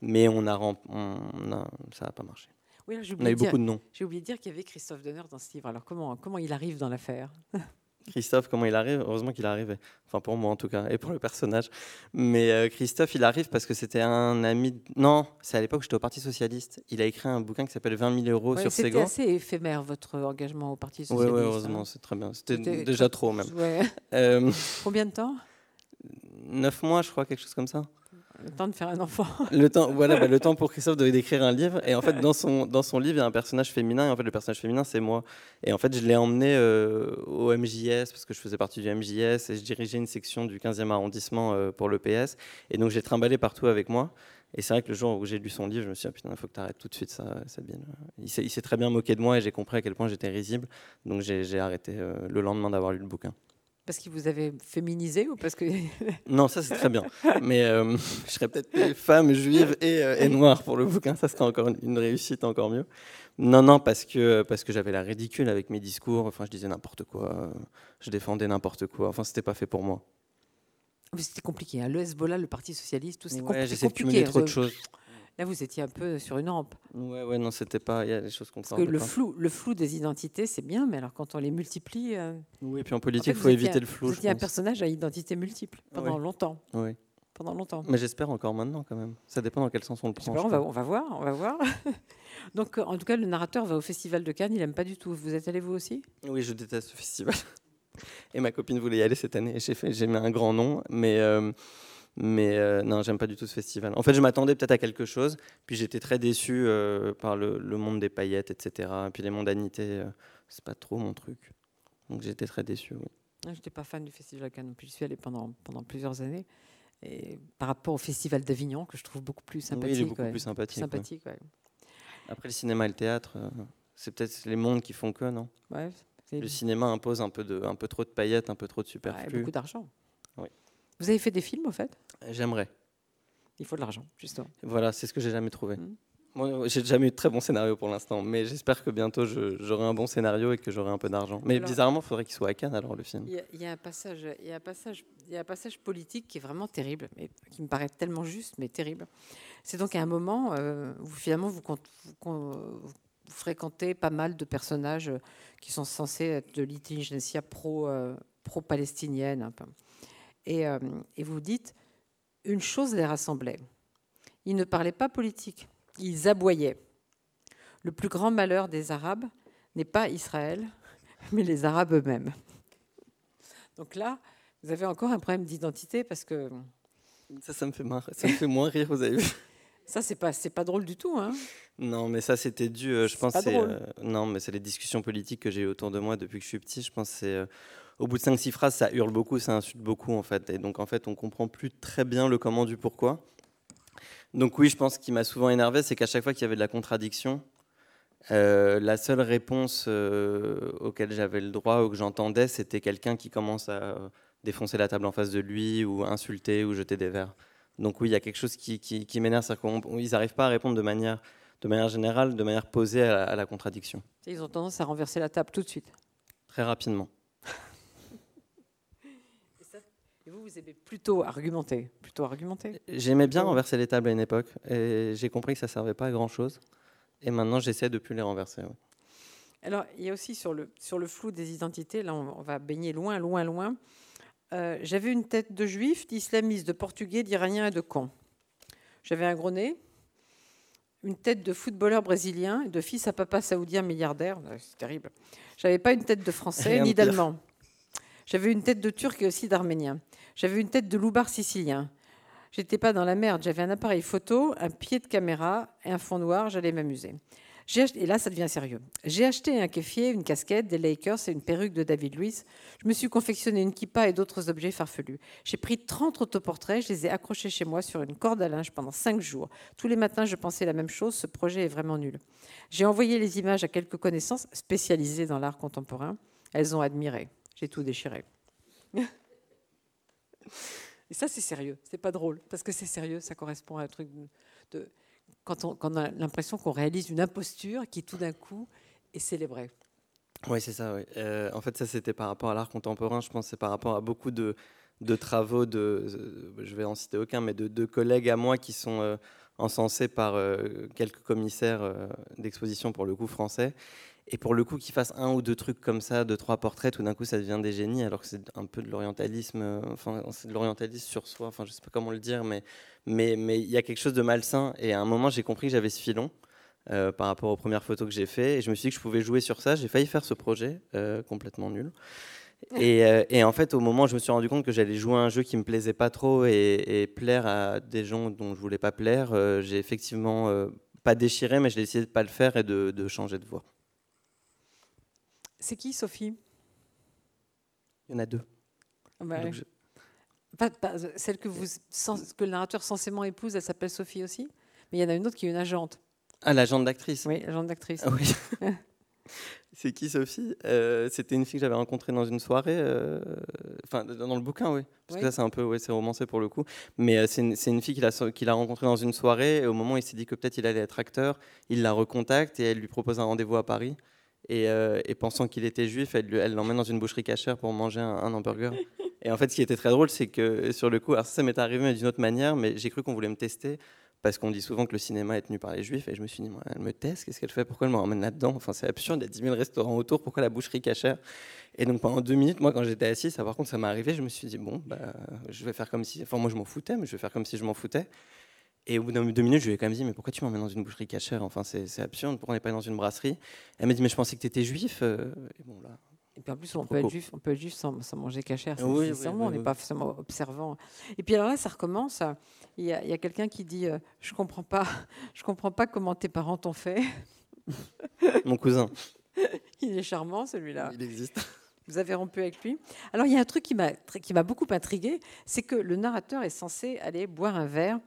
mais on a, rem- on a- ça n'a pas marché. Oui, On a eu dire- beaucoup de noms. j'ai oublié de dire qu'il y avait Christophe Donner dans ce livre. Alors comment, comment il arrive dans l'affaire? *laughs* Christophe, comment il arrive? Heureusement qu'il arrivé. Enfin, pour moi en tout cas, et pour le personnage. Mais euh, Christophe, il arrive parce que c'était un ami. de- Non, c'est à l'époque où j'étais au Parti Socialiste. Il a écrit un bouquin qui s'appelle 20 000 euros Ouais, sur C'était Sego. assez éphémère, votre engagement au Parti Oui, Socialiste. ouais, hein. heureusement, c'est très bien. C'était C'était déjà trop même. *laughs* Ouais. Euh, Combien de temps? Neuf mois, je crois, quelque chose comme ça. Le temps de faire un enfant. *laughs* Le temps, voilà, bah, le temps pour Christophe d'écrire un livre. Et en fait, dans son, dans son livre, il y a un personnage féminin. Et en fait, le personnage féminin, c'est moi. Et en fait, je l'ai emmené euh, au MJS, parce que je faisais partie du MJS, et je dirigeais une section du 15e arrondissement euh, pour le PS. Et donc, j'ai trimballé partout avec moi. Et c'est vrai que le jour où j'ai lu son livre, je me suis dit, Ah, putain, il faut que tu arrêtes tout de suite ça, Sabine. Il s'est très bien moqué de moi et j'ai compris à quel point j'étais risible. Donc, j'ai j'ai arrêté euh, le lendemain d'avoir lu le bouquin. Parce qu'il vous avait féminisé ou parce que *laughs* Non, ça c'est très bien. Mais euh, *laughs* je serais peut-être femme, juive et, euh, et noire pour le bouquin. Ça serait encore une, réussite encore mieux. Non, non, parce que, parce que j'avais la ridicule avec mes discours. Enfin, je disais n'importe quoi. Je défendais n'importe quoi. Enfin, c'était pas fait pour moi. c'était compliqué. hein. Le Hezbollah, le Parti socialiste, tout c'est Ouais, compli- J'essaie de compliqué. cumuler trop de choses. Là, vous étiez un peu sur une rampe. Ouais, ouais, non, c'était pas. Il y a des choses qu'on Parce que le flou, le flou des identités, c'est bien, mais alors quand on les multiplie. euh, Oui, et puis en politique, il faut éviter un- le flou. Vous étiez un personnage à identité multiple pendant Ouais. longtemps. Oui. Pendant longtemps. Mais j'espère encore maintenant, quand même. Ça dépend dans quel sens on le prend. pas, on, va, crois. on va voir, on va voir. *laughs* Donc, en tout cas, le narrateur va au Festival de Cannes, il aime pas du tout. Vous êtes allé vous aussi? Oui, je déteste ce festival. *laughs* Et ma copine voulait y aller cette année. J'ai fait, j'ai mis un grand nom, mais euh, mais euh, non, j'aime pas du tout ce festival. En fait, je m'attendais peut-être à quelque chose, puis j'étais très déçu euh, par le, le monde des paillettes, etc. Et puis les mondanités, euh, c'est pas trop mon truc. Donc j'étais très déçu. Oui. Je n'étais pas fan du Festival de Cannes, non plus. j'y suis allé pendant, pendant plusieurs années. Et par rapport au Festival d'Avignon, que je trouve beaucoup plus Oui, sympathique. il est beaucoup ouais. plus sympathique. sympathique, ouais. Après le cinéma et le théâtre, euh, c'est peut-être les mondes qui font que non? Le cinéma impose un peu de, un peu trop de paillettes, un peu trop de superflu. beaucoup d'argent. Oui. Vous avez fait des films, au fait? J'aimerais. Il faut de l'argent, justement. Voilà, c'est ce que j'ai jamais trouvé. Mhm. Moi, j'ai jamais eu de très bon scénario pour l'instant, mais j'espère que bientôt j'aurai un bon scénario et que j'aurai un peu d'argent. Mais Alors- bizarrement, il faudrait qu'il soit à Cannes alors le film. Il y, a, il y a un passage, il y a un passage, il y a un passage politique qui est vraiment terrible, mais qui me paraît tellement juste, mais terrible. C'est donc à un moment, euh, où finalement, vous, fréquentez pas mal de personnages euh, qui sont censés être de l'intelligentsia pro, euh, pro-palestinienne, un peu. Et, euh, et vous dites, une chose les rassemblait. Ils ne parlaient pas politique, ils aboyaient. Le plus grand malheur des Arabes n'est pas Israël, *laughs* mais les Arabes eux-mêmes. Donc là, vous avez encore un problème d'identité parce que Ça, ça me fait. Ça me fait moins rire, vous avez vu ça, c'est pas, c'est pas drôle du tout. Hein. Non, mais ça, c'était dû, euh, je pense, pas c'est, drôle. euh, non, mais c'est les discussions politiques que j'ai eues autour de moi depuis que je suis petit. Je pense c'est euh, au bout de 5-6 phrases, ça hurle beaucoup, ça insulte beaucoup en fait. Et donc en fait, on comprend plus très bien le comment du pourquoi. Donc oui, je pense ce qui m'a souvent énervé, c'est qu'à chaque fois qu'il y avait de la contradiction, la seule réponse auquel j'avais le droit ou que j'entendais, c'était quelqu'un qui commence à défoncer la table en face de lui ou insulter ou jeter des verres. Donc oui, il y a quelque chose qui, qui, qui m'énerve, c'est qu'ils n'arrivent pas à répondre de manière, de manière générale, de manière posée à la, à la contradiction, Ils ont tendance à renverser la table tout de suite. très rapidement. *laughs* Et vous, vous aimez plutôt argumenter. Plutôt argumenter? J'aimais bien renverser les tables à une époque, et j'ai compris que ça servait pas à grand chose. Et maintenant, j'essaie de plus les renverser. ouais. Alors, il y a aussi sur le, sur le flou des identités, là, on va baigner loin, loin, loin. Euh, J'avais une tête de juif, d'islamiste, de portugais, d'iranien et de con. J'avais un gros nez, une tête de footballeur brésilien et de fils à papa saoudien milliardaire. Ouais, C'est terrible. J'avais pas une tête de français Rien ni d'allemand. J'avais une tête de turc et aussi d'arménien. J'avais une tête de loupard sicilien. J'étais pas dans la merde. J'avais un appareil photo, un pied de caméra et un fond noir. J'allais m'amuser. Et là, ça devient sérieux. J'ai acheté un kéfier, une casquette, des Lakers et une perruque de David Luiz. Je me suis confectionné une kippa et d'autres objets farfelus. J'ai pris 30 autoportraits, je les ai accrochés chez moi sur une corde à linge pendant 5 jours. Tous les matins, je pensais la même chose, ce projet est vraiment nul. J'ai envoyé les images à quelques connaissances spécialisées dans l'art contemporain. Elles ont admiré. J'ai tout déchiré. Et ça, c'est sérieux. C'est pas drôle, parce que c'est sérieux, ça correspond à un truc de... quand, on, a l'impression qu'on réalise une imposture qui, tout d'un coup, est célébrée. Oui, c'est ça. Euh, en fait, ça, c'était par rapport à l'art contemporain. Je pense c'est par rapport à beaucoup de, travaux de, euh, je vais en citer aucun, mais de, de collègues à moi qui sont euh, encensés par quelques commissaires d'exposition, pour le coup français. Et pour le coup, qu'ils fassent un ou deux trucs comme ça, deux, trois portraits, tout d'un coup, ça devient des génies, alors que c'est un peu de l'orientalisme, euh, enfin, c'est de l'orientalisme sur soi, enfin, je sais pas comment le dire, mais mais mais il y a quelque chose de malsain. Et à un moment, j'ai compris que j'avais ce filon. euh, par rapport aux premières photos que j'ai fait et je me suis dit que je pouvais jouer sur ça j'ai failli faire ce projet euh, complètement nul et, en fait au moment où je me suis rendu compte que j'allais jouer à un jeu qui me plaisait pas trop et, plaire à des gens dont je voulais pas plaire j'ai effectivement pas déchiré mais j'ai essayé de pas le faire et de, changer de voix C'est qui, Sophie? Il y en a deux bah, Donc, je- pas- pas- Celle que, vous, sens- que le narrateur censément épouse, elle s'appelle Sophie aussi? Mais il y en a une autre qui est une agente. ah l'agent d'actrice Oui, agente d'actrice. Ah oui. *laughs* C'est qui Sophie? Euh, C'était une fille que j'avais rencontrée dans une soirée, euh, enfin dans le bouquin, oui. Parce Oui. que ça c'est un peu, ouais, c'est romancé pour le coup. Mais euh, c'est une, fille qu'il a, qu'il a rencontrée dans une soirée. Et au moment où il s'est dit que peut-être il allait être acteur, il la recontacte et elle lui propose un rendez-vous à Paris. Et, euh, et pensant qu'il était juif, elle l'emmène dans une boucherie cachère pour manger un, un hamburger. *laughs* Et en fait, ce qui était très drôle, c'est que sur le coup, alors ça, ça m'est arrivé d'une autre manière, mais j'ai cru qu'on voulait me tester parce qu'on dit souvent que le cinéma est tenu par les juifs, et je me suis dit, moi, elle me teste, qu'est-ce qu'elle fait? Pourquoi elle me ramène là-dedans? Enfin, c'est absurde, il y a 10 000 restaurants autour, pourquoi la boucherie cachère? Et donc pendant deux minutes, moi, quand j'étais assis, ça par contre, ça m'est arrivé, je me suis dit, bon, bah, je vais faire comme si. Enfin, moi, je m'en foutais, mais je vais faire comme si je m'en foutais. Et au bout de deux minutes, je lui ai quand même dit, mais pourquoi tu m'emmènes dans une boucherie cachère? Enfin, c'est absurde, pourquoi on n'est pas dans une brasserie? Elle m'a dit, mais je pensais que tu étais juif. Euh, et bon, là. Et puis en plus, on peut, être juif, on peut être juif sans, manger cachère. Oui, on n'est pas forcément observant. Et puis alors là, ça recommence. Il y a, quelqu'un qui dit euh, Je comprends pas, *laughs* je comprends pas comment tes parents t'ont fait. Mon cousin. *laughs* Il est charmant celui-là. Il existe. Vous avez rompu avec lui. Alors il y a un truc qui m'a qui m'a beaucoup intrigué, c'est que le narrateur est censé aller boire un verre,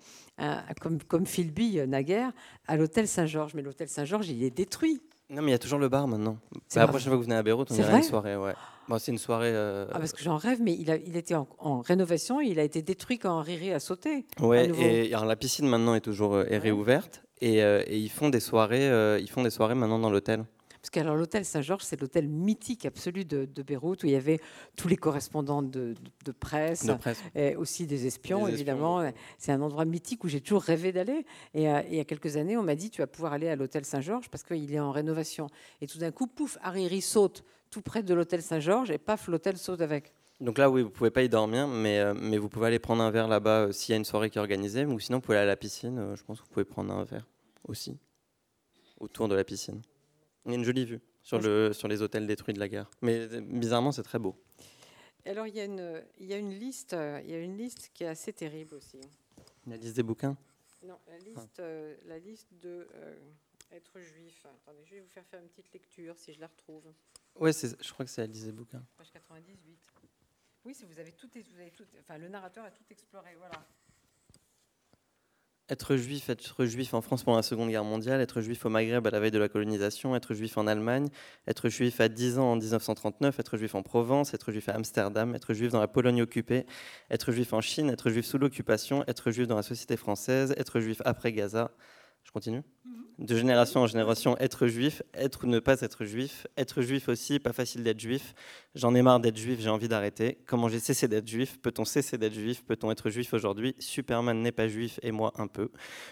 comme comme Philby euh, naguère, à l'hôtel Saint-Georges. Mais l'hôtel Saint-Georges, il est détruit. Non, mais il y a toujours le bar maintenant. Bah, la prochaine fois que vous venez à Beyrouth, on ira une soirée. Ouais. Bon, c'est une soirée. Euh, ah, parce que j'en rêve, mais il, a, il était en, rénovation et il a été détruit quand Riri a sauté. Ouais, et la piscine maintenant est toujours euh, est réouverte et, et, ils font des soirées. ils font des soirées maintenant dans l'hôtel. Parce que l'hôtel Saint-Georges, c'est l'hôtel mythique absolu de, Beyrouth où il y avait tous les correspondants de, presse, et aussi des espions, évidemment. C'est un endroit mythique où j'ai toujours rêvé d'aller. Et, euh, il y a quelques années, on m'a dit tu vas pouvoir aller à l'hôtel Saint-Georges parce qu'il est en rénovation. Et tout d'un coup, pouf, Hariri saute tout près de l'hôtel Saint-Georges et paf, l'hôtel saute avec. Donc là, oui, vous pouvez pas y dormir, mais, euh, mais vous pouvez aller prendre un verre là-bas euh, s'il y a une soirée qui est organisée, ou sinon vous pouvez aller à la piscine. je pense que vous pouvez prendre un verre aussi autour de la piscine. Il y a une jolie vue sur, le, sur les hôtels détruits de la guerre. Mais bizarrement, c'est très beau. Alors, il y, a une, il y a une liste, il y a une liste qui est assez terrible aussi. La liste des bouquins? Non, la liste, euh, la liste de euh, être juif. Attendez, je vais vous faire faire une petite lecture si je la retrouve. Oui, je crois que c'est la liste des bouquins. Page 98. Oui, si vous avez tout, vous avez tout, enfin, le narrateur a tout exploré. Voilà. Être juif, être juif en France pendant la Seconde Guerre mondiale, être juif au Maghreb à la veille de la colonisation, être juif en Allemagne, être juif à 10 ans en 1939, être juif en Provence, être juif à Amsterdam, être juif dans la Pologne occupée, être juif en Chine, être juif sous l'occupation, être juif dans la société française, être juif après Gaza. Je continue. De génération en génération, être juif, être ou ne pas être juif, être juif aussi, pas facile d'être juif, j'en ai marre d'être juif, j'ai envie d'arrêter, comment j'ai cessé d'être juif, peut-on cesser d'être juif, peut-on être juif aujourd'hui, Superman n'est pas juif et moi un peu.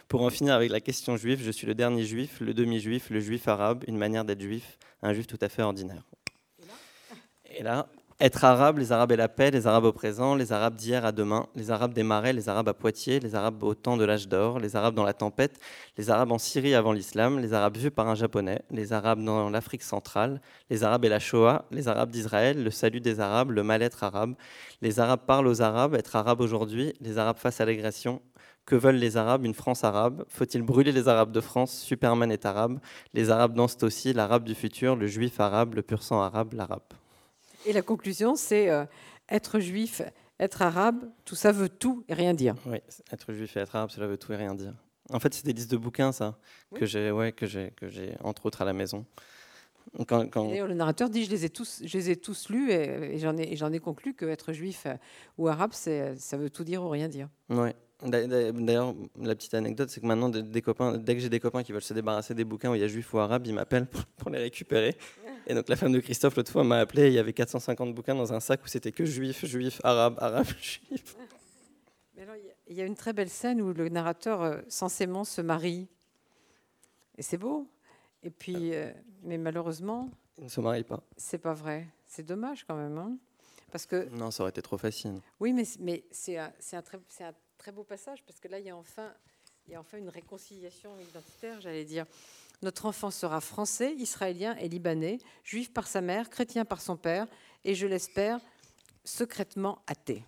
Pour en finir avec la question juive, je suis le dernier juif, le demi-juif, le juif arabe, une manière d'être juif, un juif tout à fait ordinaire. Et là, être arabe, les arabes et la paix, les arabes au présent, les arabes d'hier à demain, les arabes des marais, les arabes à Poitiers, les arabes au temps de l'âge d'or, les arabes dans la tempête, les arabes en Syrie avant l'islam, les arabes vus par un japonais, les arabes dans l'Afrique centrale, les arabes et la Shoah, les arabes d'Israël, le salut des arabes, le mal-être arabe, les arabes parlent aux arabes, être arabe aujourd'hui, les arabes face à l'agression, que veulent les Arabes Une France arabe Faut-il brûler les Arabes de France Superman est arabe. Les Arabes dansent aussi, l'arabe du futur, le juif arabe, le pur sang arabe, l'arabe. Et la conclusion, c'est euh, être juif, être arabe, tout ça veut tout et rien dire. Oui, être juif et être arabe, cela veut tout et rien dire. En fait, c'est des listes de bouquins, ça, que j'ai, ouais, que j'ai, que j'ai entre autres à la maison. Quand, le narrateur dit je les ai tous, je les ai tous lus et, j'en ai, j'en ai conclu que être juif euh, ou arabe, c'est, ça veut tout dire ou rien dire. Ouais. D'ailleurs, la petite anecdote, c'est que maintenant, des copains, dès que j'ai des copains qui veulent se débarrasser des bouquins où il y a juif ou arabe, ils m'appellent pour les récupérer. Et donc la femme de Christophe, l'autre fois, m'a appelé, il y avait 450 bouquins dans un sac où c'était que juif, juif, arabe, arabe, *laughs* juif. il y a une très belle scène où le narrateur euh, censément se marie. Et c'est beau. Et puis, euh, mais malheureusement. Il ne se marie pas. C'est pas vrai. C'est dommage quand même. Hein parce que, non, ça aurait été trop facile. Oui, mais, mais c'est un, un, très, un très beau passage parce que là, il y a enfin, il y a enfin une réconciliation identitaire, j'allais dire. Notre enfant sera français, israélien et libanais, juif par sa mère, chrétien par son père, et je l'espère, secrètement athée.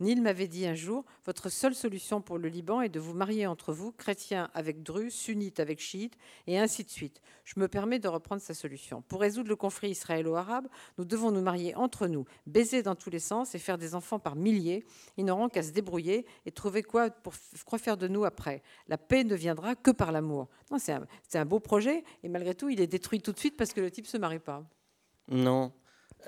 Neil m'avait dit un jour, votre seule solution pour le Liban est de vous marier entre vous, chrétiens avec drus, sunnites avec chiites, et ainsi de suite. Je me permets de reprendre sa solution. Pour résoudre le conflit israélo-arabe, nous devons nous marier entre nous, baiser dans tous les sens et faire des enfants par milliers. Ils n'auront qu'à se débrouiller et trouver quoi pour faire de nous après. La paix ne viendra que par l'amour. C'est un, un beau projet, et malgré tout, il est détruit tout de suite parce que le type ne se marie pas. Non,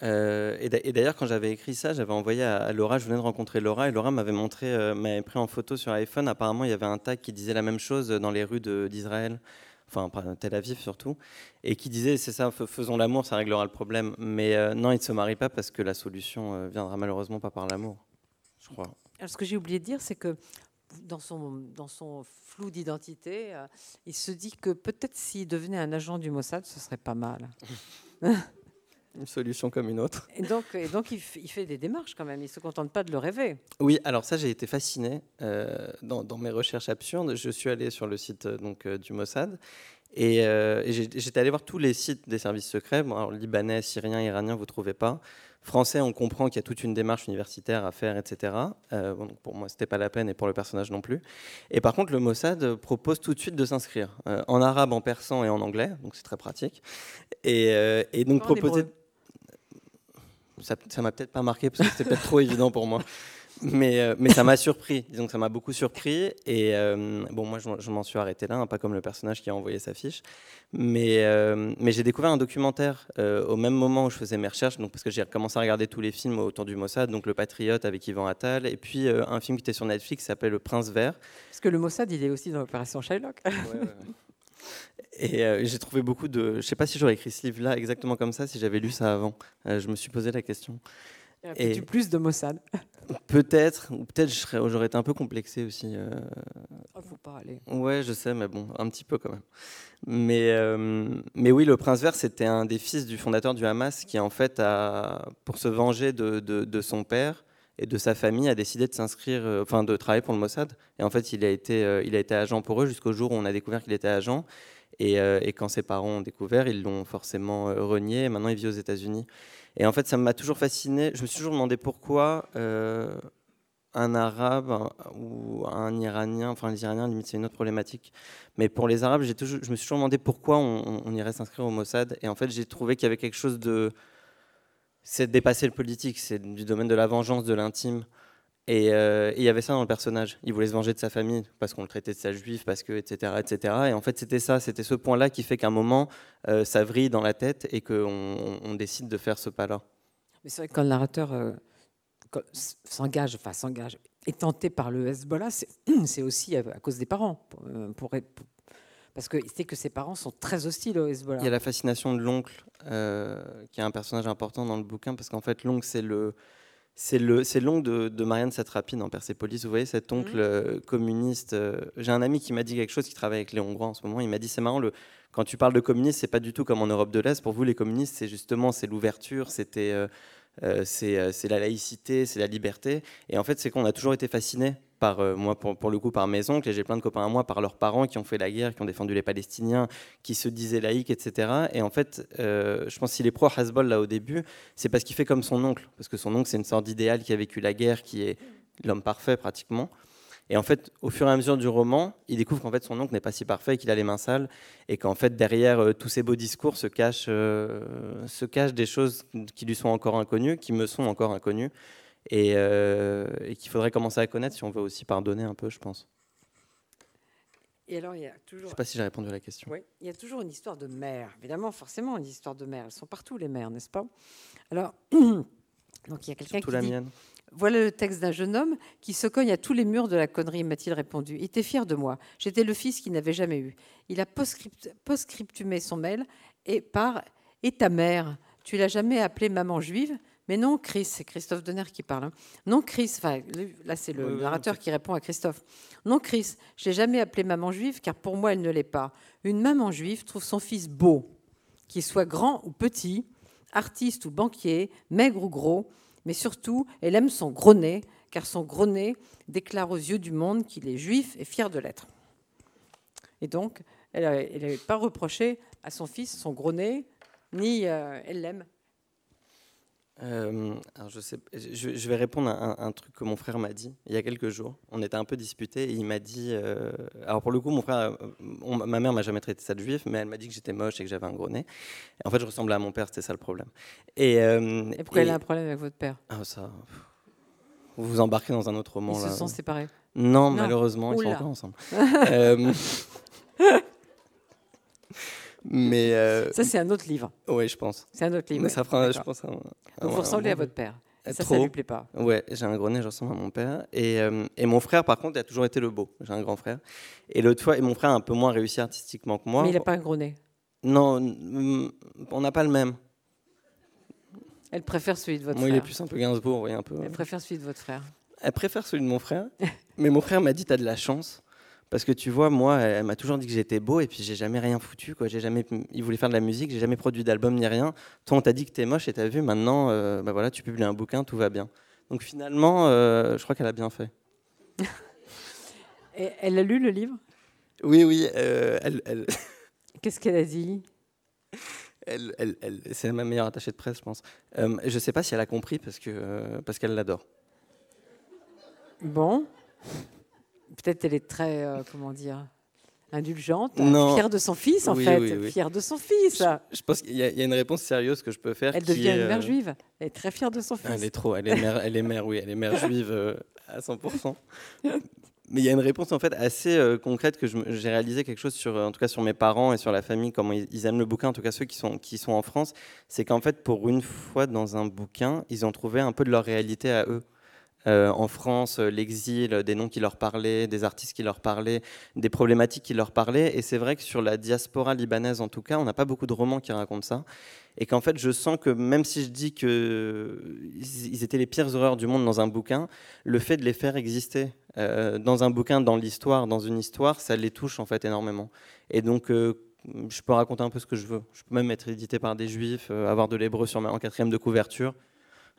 euh, et d'ailleurs, quand j'avais écrit ça, j'avais envoyé à, Laura, je venais de rencontrer Laura, et Laura m'avait montré, euh, m'avait pris en photo sur iPhone. Apparemment, il y avait un tag qui disait la même chose dans les rues d'Israël, enfin Tel Aviv surtout, et qui disait c'est ça, faisons l'amour, ça réglera le problème. Mais euh, non, il ne se marie pas parce que la solution viendra malheureusement pas par l'amour, je crois. Alors, ce que j'ai oublié de dire, c'est que dans son, dans son flou d'identité, euh, il se dit que peut-être s'il devenait un agent du Mossad, ce serait pas mal. *laughs* une solution comme une autre. Et donc, et donc il, fait des démarches quand même, il ne se contente pas de le rêver. Oui, alors ça, j'ai été fasciné euh, dans, mes recherches absurdes. Je suis allé sur le site euh, donc, euh, du Mossad et, j'étais allé voir tous les sites des services secrets. alors, libanais, syrien, iranien, vous ne trouvez pas. Français, on comprend qu'il y a toute une démarche universitaire à faire, etc. pour moi, c'était pas la peine et pour le personnage non plus. Et par contre, le Mossad propose tout de suite de s'inscrire en arabe, en persan et en anglais, donc c'est très pratique. Et, et donc proposer ça m'a peut-être pas marqué parce que c'était peut-être trop évident pour moi. Mais, euh, mais ça m'a surpris, disons que ça m'a beaucoup surpris. Et euh, bon, moi, je, m'en suis arrêté là, hein, pas comme le personnage qui a envoyé sa fiche. Mais, euh, mais j'ai découvert un documentaire au même moment où je faisais mes recherches, donc, parce que j'ai commencé à regarder tous les films autour du Mossad, donc Le Patriote avec Yvan Attal, et puis un film qui était sur Netflix qui s'appelle Le Prince Vert. Parce que le Mossad, il est aussi dans l'opération Shylock. Ouais, et euh, j'ai trouvé beaucoup de. Je ne sais pas si j'aurais écrit ce livre-là exactement comme ça si j'avais lu ça avant. Euh, je me suis posé la question. Et du plus de Mossad *laughs* Peut-être, ou peut-être j'aurais été un peu complexé aussi. Euh... Oh, faut pas aller. Ouais, je sais, mais bon, un petit peu quand même. Mais, euh, mais oui, le prince vert, c'était un des fils du fondateur du Hamas qui, en fait, a, pour se venger de, de, de son père et de sa famille, a décidé de s'inscrire, enfin, de travailler pour le Mossad. Et en fait, il a été, il a été agent pour eux jusqu'au jour où on a découvert qu'il était agent. Euh, et, quand ses parents ont découvert, ils l'ont forcément euh, renié. Et maintenant, il vit aux États-Unis. Et en fait, ça m'a toujours fasciné. Je me suis toujours demandé pourquoi euh, un Arabe ou un Iranien, enfin les Iraniens, limite, c'est une autre problématique. Mais pour les Arabes, toujours, je me suis toujours demandé pourquoi on, irait s'inscrire au Mossad. Et en fait, j'ai trouvé qu'il y avait quelque chose de. C'est de dépasser le politique, c'est du domaine de la vengeance, de l'intime. Euh, et il y avait ça dans le personnage. Il voulait se venger de sa famille parce qu'on le traitait de sa juif, parce que, etc., etc. Et en fait, c'était ça, c'était ce point-là qui fait qu'à un moment, euh, ça vrille dans la tête et qu'on on décide de faire ce pas-là. Mais c'est vrai que quand le narrateur euh, s'engage, enfin s'engage, est tenté par le Hezbollah, c'est *clears throat* aussi à, cause des parents. Pour, parce que c'est que ses parents sont très hostiles au Hezbollah. Il y a la fascination de l'oncle, qui est un personnage important dans le bouquin, parce qu'en fait, l'oncle, c'est le c'est l'oncle de, Marianne Satrapi dans Persepolis. Vous voyez cet oncle mhm. euh, communiste. Euh, j'ai un ami qui m'a dit quelque chose qui travaille avec les Hongrois en ce moment. Il m'a dit c'est marrant, le, quand tu parles de communistes, c'est pas du tout comme en Europe de l'Est. Pour vous, les communistes, c'est justement c'est l'ouverture, c'était euh, euh, euh, c'est la laïcité, c'est la liberté. Et en fait, c'est qu'on a toujours été fasciné euh, moi, pour, le coup, par mes oncles, et j'ai plein de copains à moi, par leurs parents qui ont fait la guerre, qui ont défendu les Palestiniens, qui se disaient laïcs, etc. Et en fait, je pense qu'il est pro Hasbol là au début, c'est parce qu'il fait comme son oncle, parce que son oncle, c'est une sorte d'idéal qui a vécu la guerre, qui est l'homme parfait pratiquement. Et en fait, au fur et à mesure du roman, il découvre qu'en fait son oncle n'est pas si parfait, qu'il a les mains sales, et qu'en fait derrière euh, tous ces beaux discours se cachent, euh, se cachent des choses qui lui sont encore inconnues, qui me sont encore inconnues, et, euh, qu'il faudrait commencer à connaître si on veut aussi pardonner un peu, je pense. Et alors, il y a toujours... Je ne sais pas si j'ai répondu à la question. Oui, il y a toujours une histoire de mère. Évidemment, forcément, une histoire de mère. Elles sont partout, les mères, n'est-ce pas? Alors, *clears throat* donc il y a quelqu'un qui la dit... mienne. Voilà le texte d'un jeune homme qui se cogne à tous les murs de la connerie, m'a-t-il répondu. Il était fier de moi. J'étais le fils qu'il n'avait jamais eu. Il a post-scriptumé son mail et par Et ta mère? Tu l'as jamais appelée maman juive? Mais non, Chris, c'est Christophe Donner qui parle. Hein. Non, Chris, enfin, là c'est le narrateur qui répond à Christophe. Non, Chris, je l'ai jamais appelée maman juive car pour moi elle ne l'est pas. Une maman juive trouve son fils beau, qu'il soit grand ou petit, artiste ou banquier, maigre ou gros mais surtout, elle aime son gros nez, car son gros nez déclare aux yeux du monde qu'il est juif et fier de l'être. Et donc, elle n'avait pas reproché à son fils son gros nez, ni euh, elle l'aime. Euh, alors je, sais, je, vais répondre à un, truc que mon frère m'a dit il y a quelques jours. On était un peu disputés et il m'a dit. Euh, alors pour le coup, mon frère, ma mère m'a jamais traité ça de juif, mais elle m'a dit que j'étais moche et que j'avais un gros nez. en fait, je ressemblais à mon père, c'était ça le problème. Et, euh, et pourquoi elle a un problème avec votre père? Ah, ça, Vous vous embarquez dans un autre roman. Ils se sont séparés non, malheureusement, ils sont encore ensemble. *laughs* Mais euh, ça, c'est un autre livre. Oui, je pense. C'est un autre livre. Mais ça fera, je pense, vous ressemblez à votre père. Ça, ça lui plaît pas. Ouais, j'ai un gros nez, je ressemble à mon père. Et, euh, et, mon frère, par contre, il a toujours été le beau. J'ai un grand frère. Et l'autre fois, et mon frère a un peu moins réussi artistiquement que moi. Mais il n'a pas un gros nez. Non, on n'a pas le même. Elle préfère celui de votre frère. Moi, il est plus un peu Gainsbourg, oui, un peu. Elle préfère celui de votre frère. Elle préfère celui de mon frère. mais mon frère m'a dit T'as de la chance. Parce que tu vois, moi, elle m'a toujours dit que j'étais beau et puis j'ai jamais rien foutu. Quoi. J'ai jamais, il voulait faire de la musique, j'ai jamais produit d'album ni rien. Toi, on t'a dit que t'es moche et t'as vu, maintenant, euh, bah voilà, tu publies un bouquin, tout va bien. Donc finalement, euh, je crois qu'elle a bien fait. *laughs* et elle a lu le livre? Oui, oui. Euh, elle, *laughs* Qu'est-ce qu'elle a dit? Elle, elle, C'est ma meilleure attachée de presse, je pense. je ne sais pas si elle a compris parce que parce qu'elle l'adore. Bon. Peut-être elle est très, euh, comment dire, indulgente, fière de son fils en fait, fière de son fils. Je, pense qu'il y, a une réponse sérieuse que je peux faire. Elle devient une mère euh, juive. Elle est très fière de son fils. Elle est trop. Elle est mère. elle est mère. Oui, elle est mère juive euh, à 100%. *laughs* Mais il y a une réponse en fait assez concrète que j'ai réalisé quelque chose sur, en tout cas sur mes parents et sur la famille, comment ils, ils aiment le bouquin, en tout cas ceux qui sont, qui sont en France, c'est qu'en fait pour une fois dans un bouquin, ils ont trouvé un peu de leur réalité à eux. Euh, en France, euh, l'exil, des noms qui leur parlaient, des artistes qui leur parlaient, des problématiques qui leur parlaient. Et c'est vrai que sur la diaspora libanaise, en tout cas, on n'a pas beaucoup de romans qui racontent ça. Et qu'en fait, je sens que même si je dis qu'ils étaient les pires horreurs du monde dans un bouquin, le fait de les faire exister euh, dans un bouquin, dans l'histoire, dans une histoire, ça les touche en fait énormément. Et donc, je peux raconter un peu ce que je veux. Je peux même être édité par des juifs, avoir de l'hébreu sur ma, en quatrième de couverture.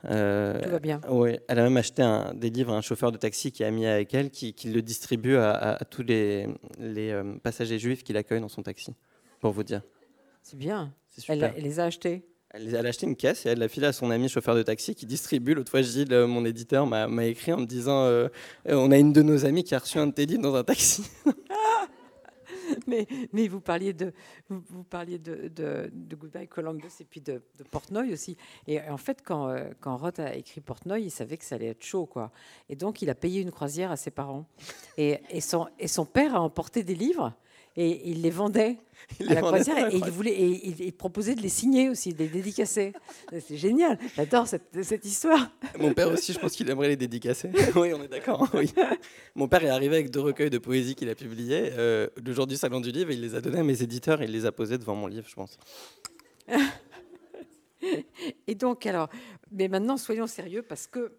Euh, Tout va bien. Oui, elle a même acheté un, des livres à un chauffeur de taxi qui a mis avec elle, qui, le distribue à, tous les, euh, passagers juifs qui l'accueillent dans son taxi, pour vous dire. C'est bien. Elle, les a achetés elle, a acheté une caisse et elle l'a filé à son ami chauffeur de taxi qui distribue. L'autre fois, Gilles, euh, mon éditeur, m'a écrit en me disant On a une de nos amies qui a reçu un de tes livres dans un taxi. *laughs* mais, vous parliez de, vous, parliez de, de, Goodbye Columbus et puis de, Portnoy aussi. Et en fait, quand, euh, quand Roth a écrit Portnoy, il savait que ça allait être chaud, quoi. Et donc, il a payé une croisière à ses parents. Et, et, son, et son père a emporté des livres et il les vendait *laughs* à la croisière et il, voulait, et il, proposait de les signer aussi, de les dédicacer. C'est génial, j'adore cette, cette, histoire. Mon père aussi, je pense qu'il aimerait les dédicacer. *laughs* oui, on est d'accord. *laughs* Oui. Mon père est arrivé avec deux recueils de poésie qu'il a publiés euh, le jour du salon du livre et il les a donnés à mes éditeurs et il les a posés devant mon livre, je pense. et donc, alors, mais maintenant, soyons sérieux parce que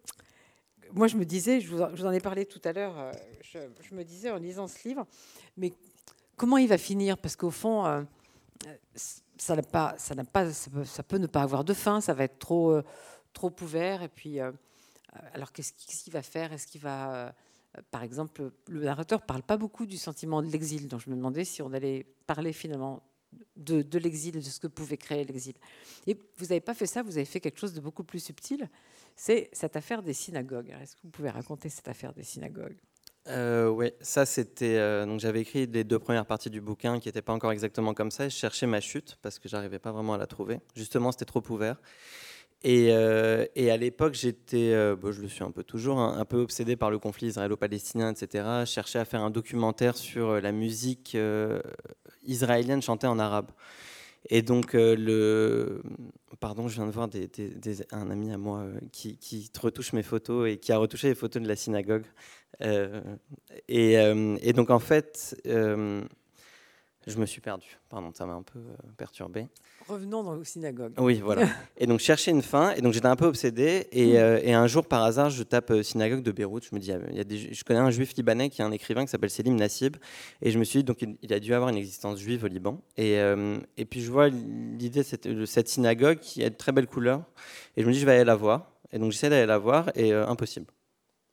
moi, je me disais, je vous, en ai parlé tout à l'heure, euh, je, je, me disais en lisant ce livre, mais comment il va finir? Parce qu'au fond, euh, ça, pas, ça, peut, ne pas avoir de fin, ça va être trop, euh, ouvert. Et puis, euh, alors qu'est-ce qu'il va faire? Est-ce qu'il va, par exemple, le narrateur parle pas beaucoup du sentiment de l'exil, donc je me demandais si on allait parler finalement de, de l'exil, de ce que pouvait créer l'exil. Et vous n'avez pas fait ça, vous avez fait quelque chose de beaucoup plus subtil. C'est cette affaire des synagogues. Est-ce que vous pouvez raconter cette affaire des synagogues? Euh, oui, ça c'était. Euh, donc j'avais écrit les deux premières parties du bouquin qui n'étaient pas encore exactement comme ça. Et je cherchais ma chute parce que j'arrivais pas vraiment à la trouver. Justement, c'était trop ouvert. Et, euh, à l'époque, j'étais, je le suis un peu toujours, hein, un peu obsédé par le conflit israélo-palestinien, etc. Je cherchais à faire un documentaire sur la musique israélienne chantée en arabe. Et donc, le. Pardon, je viens de voir un ami à moi qui, qui retouche mes photos et qui a retouché les photos de la synagogue. Euh, euh, et, donc en fait, euh, je me suis perdu. Pardon, ça m'a un peu perturbé. Revenons dans le synagogue. Oui, voilà. *laughs* et donc chercher une fin. Et donc j'étais un peu obsédé. Et, et, un jour, par hasard, je tape synagogue de Beyrouth. Je me dis, il y a des, je connais un juif libanais qui est un écrivain qui s'appelle Selim Nassib. Et je me suis dit, donc il, a dû avoir une existence juive au Liban. Et, et puis je vois l'idée de cette synagogue qui a de très belles couleurs. Et je me dis, je vais aller la voir. Et donc j'essaie d'aller la voir. Et impossible.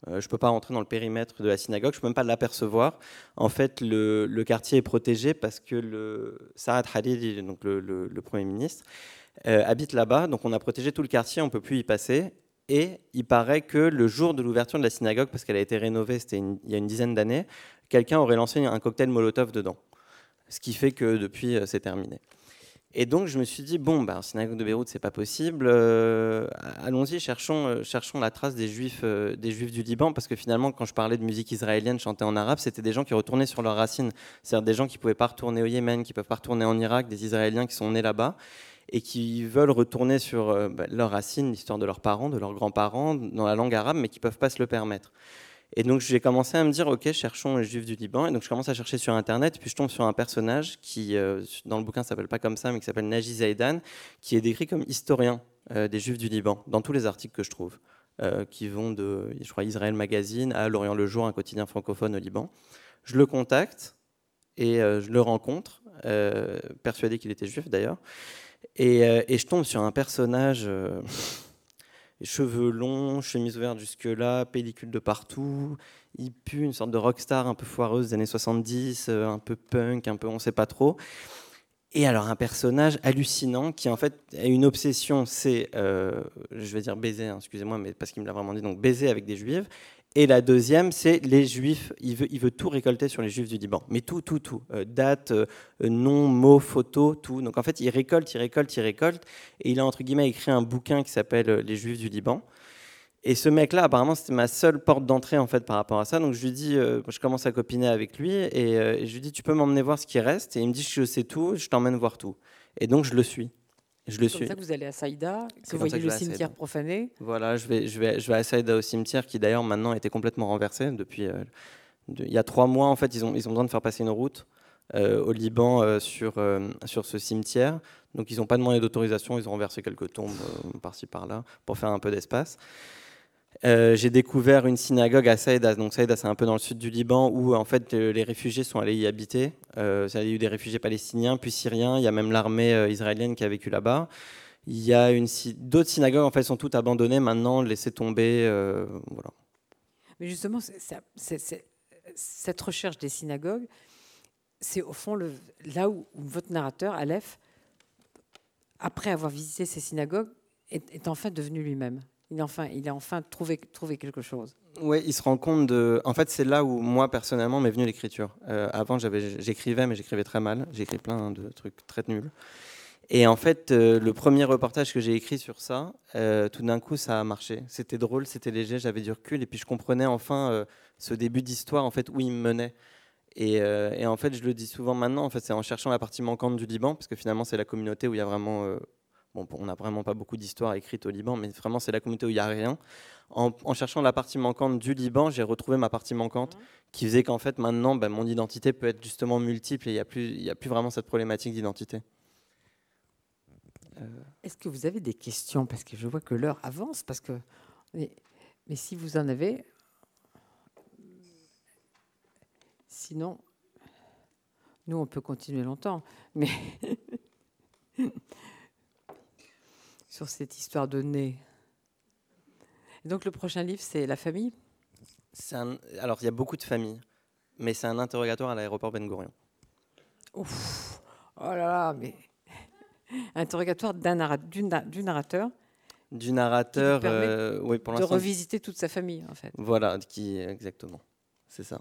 Euh, je ne peux pas rentrer dans le périmètre de la synagogue, je ne peux même pas l'apercevoir. En fait, le, quartier est protégé parce que le Saad donc le, Premier ministre, euh, habite là-bas. Donc on a protégé tout le quartier, on ne peut plus y passer. Et il paraît que le jour de l'ouverture de la synagogue, parce qu'elle a été rénovée, il y a une dizaine d'années, quelqu'un aurait lancé un cocktail Molotov dedans. Ce qui fait que depuis, euh, c'est terminé. Et donc je me suis dit bon, bah, synagogue de Beyrouth, c'est pas possible. Euh, allons-y, cherchons, euh, cherchons la trace des juifs, euh, des juifs du Liban, parce que finalement, quand je parlais de musique israélienne chantée en arabe, c'était des gens qui retournaient sur leurs racines, c'est-à-dire des gens qui pouvaient pas retourner au Yémen, qui peuvent pas retourner en Irak, des Israéliens qui sont nés là-bas et qui veulent retourner sur bah, leurs racines, l'histoire de leurs parents, de leurs grands-parents, dans la langue arabe, mais qui peuvent pas se le permettre. Et donc j'ai commencé à me dire, ok, cherchons les juifs du Liban. Et donc je commence à chercher sur Internet, puis je tombe sur un personnage qui, euh, dans le bouquin, s'appelle pas comme ça, mais qui s'appelle Naji Zaidan, qui est décrit comme historien euh, des juifs du Liban, dans tous les articles que je trouve. qui vont de, je crois, Israël Magazine à L'Orient le Jour, un quotidien francophone au Liban. Je le contacte et je le rencontre, persuadé qu'il était juif d'ailleurs. Et, je tombe sur un personnage cheveux longs, chemise ouverte jusque-là, pellicule de partout. Il pue une sorte de rockstar un peu foireuse des années 70, euh, un peu punk, un peu on sait pas trop. Et alors un personnage hallucinant qui en fait a une obsession, c'est, euh, je vais dire baiser, hein, excusez-moi, mais parce qu'il me l'a vraiment dit, donc baiser avec des juifs. Et la deuxième, c'est les juifs. Il veut, il veut tout récolter sur les juifs du Liban. Mais tout, tout, tout. Euh, date, euh, nom, mot, photo, tout. Donc en fait, il récolte, il récolte, il récolte. Et il a, entre guillemets, écrit un bouquin qui s'appelle euh, Les juifs du Liban. Et ce mec-là, apparemment, c'était ma seule porte d'entrée en fait par rapport à ça. Donc je lui dis, je commence à copiner avec lui et, je lui dis, tu peux m'emmener voir ce qui reste? Et il me dit, je sais tout, je t'emmène voir tout. Et donc je le suis. Je le suis. ça que vous allez à Saïda, que vous voyez le cimetière profané. Voilà, je vais, je, vais, je vais à Saïda au cimetière qui d'ailleurs maintenant a été complètement renversé depuis. Euh, il y a trois mois, en fait, ils ont, ils ont besoin de faire passer une route euh, au Liban euh, sur, sur ce cimetière. Donc ils n'ont pas demandé d'autorisation, ils ont renversé quelques tombes par-ci par-là pour faire un peu d'espace. Euh, j'ai découvert une synagogue à Saïda. Donc Saïda, c'est un peu dans le sud du Liban où en fait les réfugiés sont allés y habiter. Euh, il y a eu des réfugiés palestiniens, puis syriens. Il y a même l'armée euh, israélienne qui a vécu là-bas. Il y a d'autres synagogues en fait sont toutes abandonnées maintenant, laissées tomber. Mais justement, cette recherche des synagogues, c'est au fond là où, votre narrateur, Aleph, après avoir visité ces synagogues, est, est en fait devenu lui-même. Il enfin, il a enfin trouvé, trouvé quelque chose. Oui, il se rend compte de. En fait, c'est là où moi personnellement m'est venue l'écriture. Euh, avant, j'écrivais, mais j'écrivais très mal. J'ai écrit plein de trucs très nuls. Et en fait, euh, le premier reportage que j'ai écrit sur ça, euh, tout d'un coup, ça a marché. C'était drôle, c'était léger, j'avais du recul, et puis je comprenais enfin ce début d'histoire, en fait, où il me menait. Et, et, en fait, je le dis souvent maintenant, en fait, c'est en cherchant la partie manquante du Liban, parce que finalement, c'est la communauté où il y a vraiment Bon, on n'a vraiment pas beaucoup d'histoires écrites au Liban, mais vraiment c'est la communauté où il n'y a rien. En, cherchant la partie manquante du Liban, j'ai retrouvé ma partie manquante mhm. qui faisait qu'en fait maintenant ben, mon identité peut être justement multiple et il n'y a, plus, a plus vraiment cette problématique d'identité. Euh. Est-ce que vous avez des questions? Parce que je vois que l'heure avance. Parce que... Mais, mais si vous en avez... Sinon, nous, on peut continuer longtemps. Mais *laughs* sur cette histoire de nez. donc le prochain livre, c'est La famille? Alors il y a beaucoup de familles, mais c'est un interrogatoire à l'aéroport Ben Gurion. Ouf Oh là là, mais *laughs* interrogatoire d'un du narrateur du narrateur, euh, oui, pour de revisiter toute sa famille, en fait. Voilà, qui exactement, c'est ça.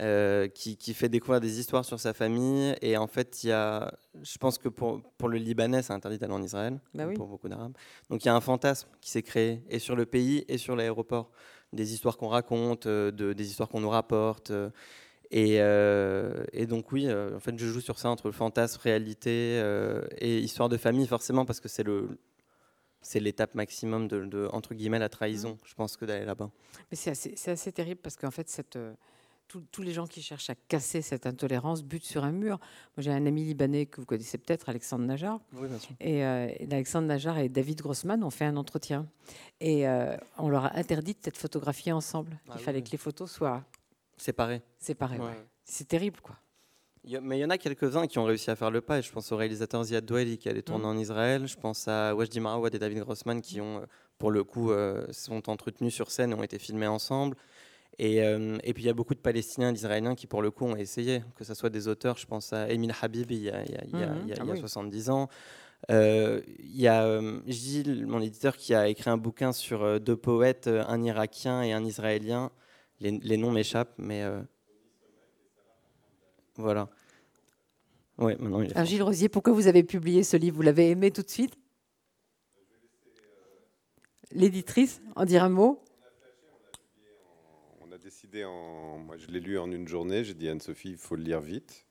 Euh, qui, fait découvrir des histoires sur sa famille. Et en fait, il y a, je pense que pour, pour le Libanais, c'est interdit d'aller en Israël, bah pour beaucoup d'Arabes. Donc il y a un fantasme qui s'est créé, et sur le pays, et sur l'aéroport. Des histoires qu'on raconte, euh, de, des histoires qu'on nous rapporte. Euh, et, donc oui, en fait, je joue sur ça entre le fantasme, réalité et histoire de famille, forcément, parce que c'est le, c'est l'étape maximum de, entre guillemets la trahison, mmh. je pense que d'aller là-bas. Mais c'est assez, assez, terrible parce qu'en fait cette tous les gens qui cherchent à casser cette intolérance butent sur un mur. Moi, j'ai un ami libanais que vous connaissez peut-être, Alexandre Najar. Oui, bien sûr. Et euh, Alexandre Najar et David Grossman ont fait un entretien. Et euh, on leur a interdit d'être photographiés ensemble. Ah il fallait que les photos soient séparées. Séparées, C'est terrible, quoi. mais il y en a quelques-uns qui ont réussi à faire le pas. Et je pense au réalisateur Ziad Douali qui allait tourner mm. en Israël. Je pense à Wajdi Marawad et David Grossman qui ont, euh, pour le coup, sont entretenus sur scène et ont été filmés ensemble. Euh, et, puis il y a beaucoup de Palestiniens, d'Israéliens qui pour le coup ont essayé, que ce soit des auteurs, je pense à Emile Habib il y a, il y a, 70 ans. Euh, il y a euh, Gilles, mon éditeur, qui a écrit un bouquin sur deux poètes, un Irakien et un Israélien. Les, noms m'échappent, mais voilà. Ouais, maintenant, Alors, Gilles Rosier, pourquoi vous avez publié ce livre? Vous l'avez aimé tout de suite? L'éditrice, en dire un mot? Moi, je l'ai lu en une journée. J'ai dit à Anne-Sophie, il faut le lire vite,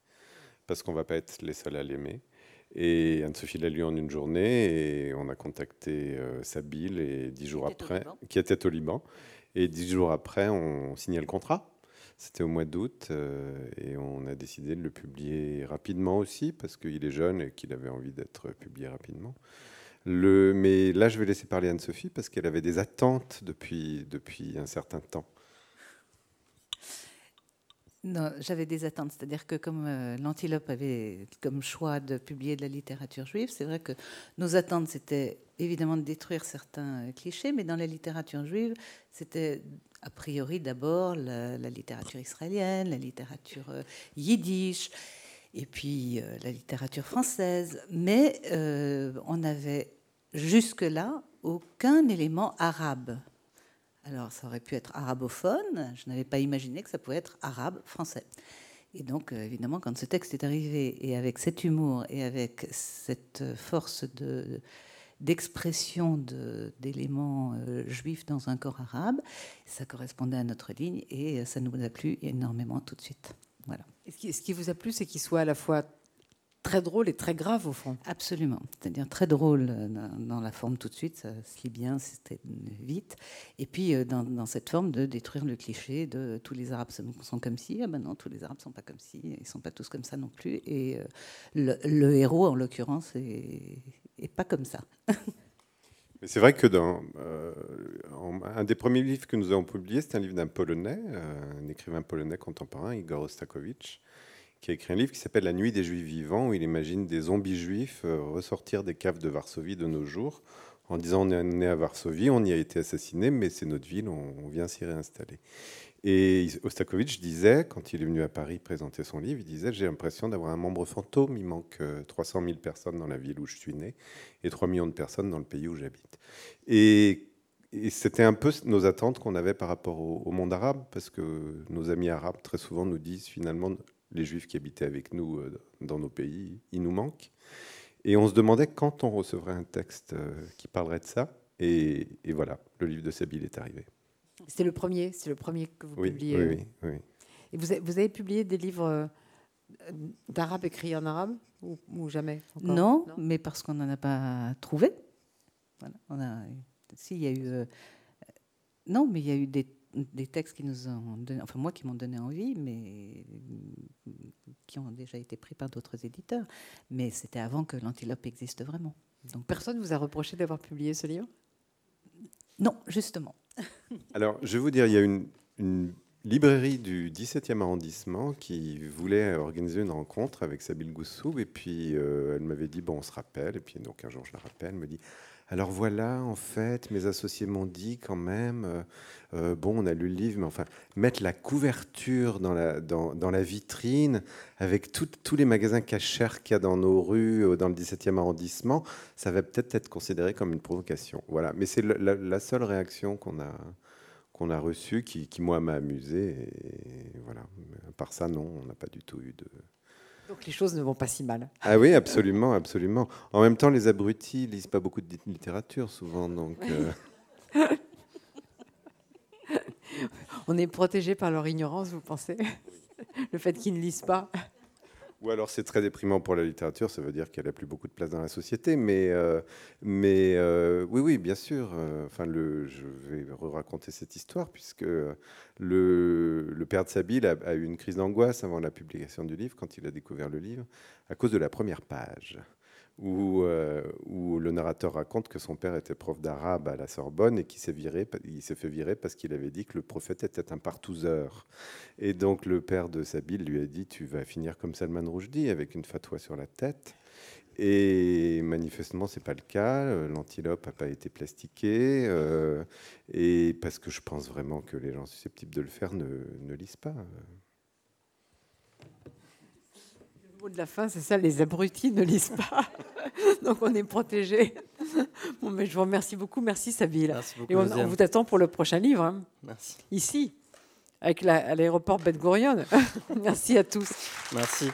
parce qu'on va pas être les seuls à l'aimer. Et Anne-Sophie l'a lu en une journée et on a contacté euh, Sabine et dix jours après, qui était au Liban. Et dix jours après, on signait le contrat. C'était au mois d'août euh, et on a décidé de le publier rapidement aussi parce qu'il est jeune et qu'il avait envie d'être publié rapidement. Le, mais là, je vais laisser parler Anne-Sophie parce qu'elle avait des attentes depuis, depuis un certain temps. Non, j'avais des attentes. C'est-à-dire que comme euh, l'Antilope avait comme choix de publier de la littérature juive, c'est vrai que nos attentes, c'était évidemment de détruire certains euh, clichés, mais dans la littérature juive, c'était a priori d'abord la, littérature israélienne, la littérature euh, yiddish, et puis la littérature française. Mais on n'avait jusque-là aucun élément arabe. Alors, ça aurait pu être arabophone. Je n'avais pas imaginé que ça pouvait être arabe-français. Et donc, euh, évidemment, quand ce texte est arrivé, et avec cet humour, et avec cette force de, d'expression d'éléments euh, juifs dans un corps arabe, ça correspondait à notre ligne, et ça nous a plu énormément tout de suite. Voilà. ce qui vous a plu, c'est qu'il soit à la fois très drôle et très grave au fond. Absolument. C'est-à-dire très drôle euh, dans la forme tout de suite, ça se lit bien, c'était vite. Et puis euh, dans, cette forme de détruire le cliché de tous les Arabes sont comme ci. Ah ben non, tous les Arabes sont pas comme ci. Ils sont pas tous comme ça non plus. Et euh, le, héros, en l'occurrence, est, pas comme ça. *laughs* C'est vrai que dans un des premiers livres que nous avons publié, c'est un livre d'un Polonais, un écrivain polonais contemporain, Igor Ostakowicz, qui a écrit un livre qui s'appelle La nuit des juifs vivants, où il imagine des zombies juifs euh, ressortir des caves de Varsovie de nos jours, en disant on est né à Varsovie, on y a été assassiné, mais c'est notre ville, on, vient s'y réinstaller. Et Ostakovitch disait, quand il est venu à Paris présenter son livre, il disait J'ai l'impression d'avoir un membre fantôme. Il manque 300 euh, 000 personnes dans la ville où je suis né et 3 millions de personnes dans le pays où j'habite. Et, c'était un peu nos attentes qu'on avait par rapport au, monde arabe, parce que nos amis arabes très souvent nous disent finalement les juifs qui habitaient avec nous euh, dans nos pays, ils nous manquent. Et on se demandait quand on recevrait un texte euh, qui parlerait de ça. Et, voilà, le livre de Sabine est arrivé. C'est le premier, c'est le premier que vous publiez. Oui, oui, oui. Et vous avez, vous avez publié des livres euh, d'arabe écrits en arabe ou, jamais non, mais parce qu'on n'en a pas trouvé. Voilà, on a, si, il y a eu. non, mais il y a eu des des textes qui nous ont donné, enfin moi qui m'ont donné envie, mais qui ont déjà été pris par d'autres éditeurs. Mais c'était avant que l'antilope existe vraiment. Donc personne vous a reproché d'avoir publié ce livre? Non, justement. *laughs* Alors je vais vous dire, il y a une, librairie du 17e arrondissement qui voulait organiser une rencontre avec Sabine Goussou et puis euh, elle m'avait dit bon on se rappelle et puis donc un jour je la rappelle, elle me dit alors voilà, en fait, mes associés m'ont dit quand même, euh, euh, bon, on a lu le livre, mais enfin, mettre la couverture dans la, vitrine avec tous les magasins cachers qu'il y a dans nos rues, euh, dans le 17e arrondissement, ça va peut-être être considéré comme une provocation. Voilà, mais c'est la, seule réaction qu'on a, reçue qui, qui moi, m'a amusé. Et voilà, à part ça, non, on n'a pas du tout eu de... Donc les choses ne vont pas si mal. Ah oui, absolument, absolument. En même temps, les abrutis lisent pas beaucoup de littérature souvent, donc. Euh. *laughs* On est protégé par leur ignorance, vous pensez? Le fait qu'ils ne lisent pas. Ou alors c'est très déprimant pour la littérature, ça veut dire qu'elle n'a plus beaucoup de place dans la société. Mais, euh, euh, oui, oui, bien sûr. Euh, enfin, je vais raconter cette histoire puisque le, père de Sabine a eu une crise d'angoisse avant la publication du livre, quand il a découvert le livre, à cause de la première page où, euh, le narrateur raconte que son père était prof d'arabe à la Sorbonne et qu'il s'est viré, il s'est fait virer parce qu'il avait dit que le prophète était un partouzeur. Et donc le père de Sabine lui a dit tu vas finir comme Salman Rushdie avec une fatwa sur la tête. Et manifestement, c'est pas le cas. L'antilope n'a pas été plastiqué. Euh, et parce que je pense vraiment que les gens susceptibles de le faire ne lisent pas mot de la fin, c'est ça, les abrutis ne lisent pas. *laughs* Donc on est protégé. Bon, mais je vous remercie beaucoup. Merci Sabine. Et on, vous attend pour le prochain livre. Hein. Merci. Ici, avec à l'aéroport Ben Gurion. *laughs* Merci à tous. Merci.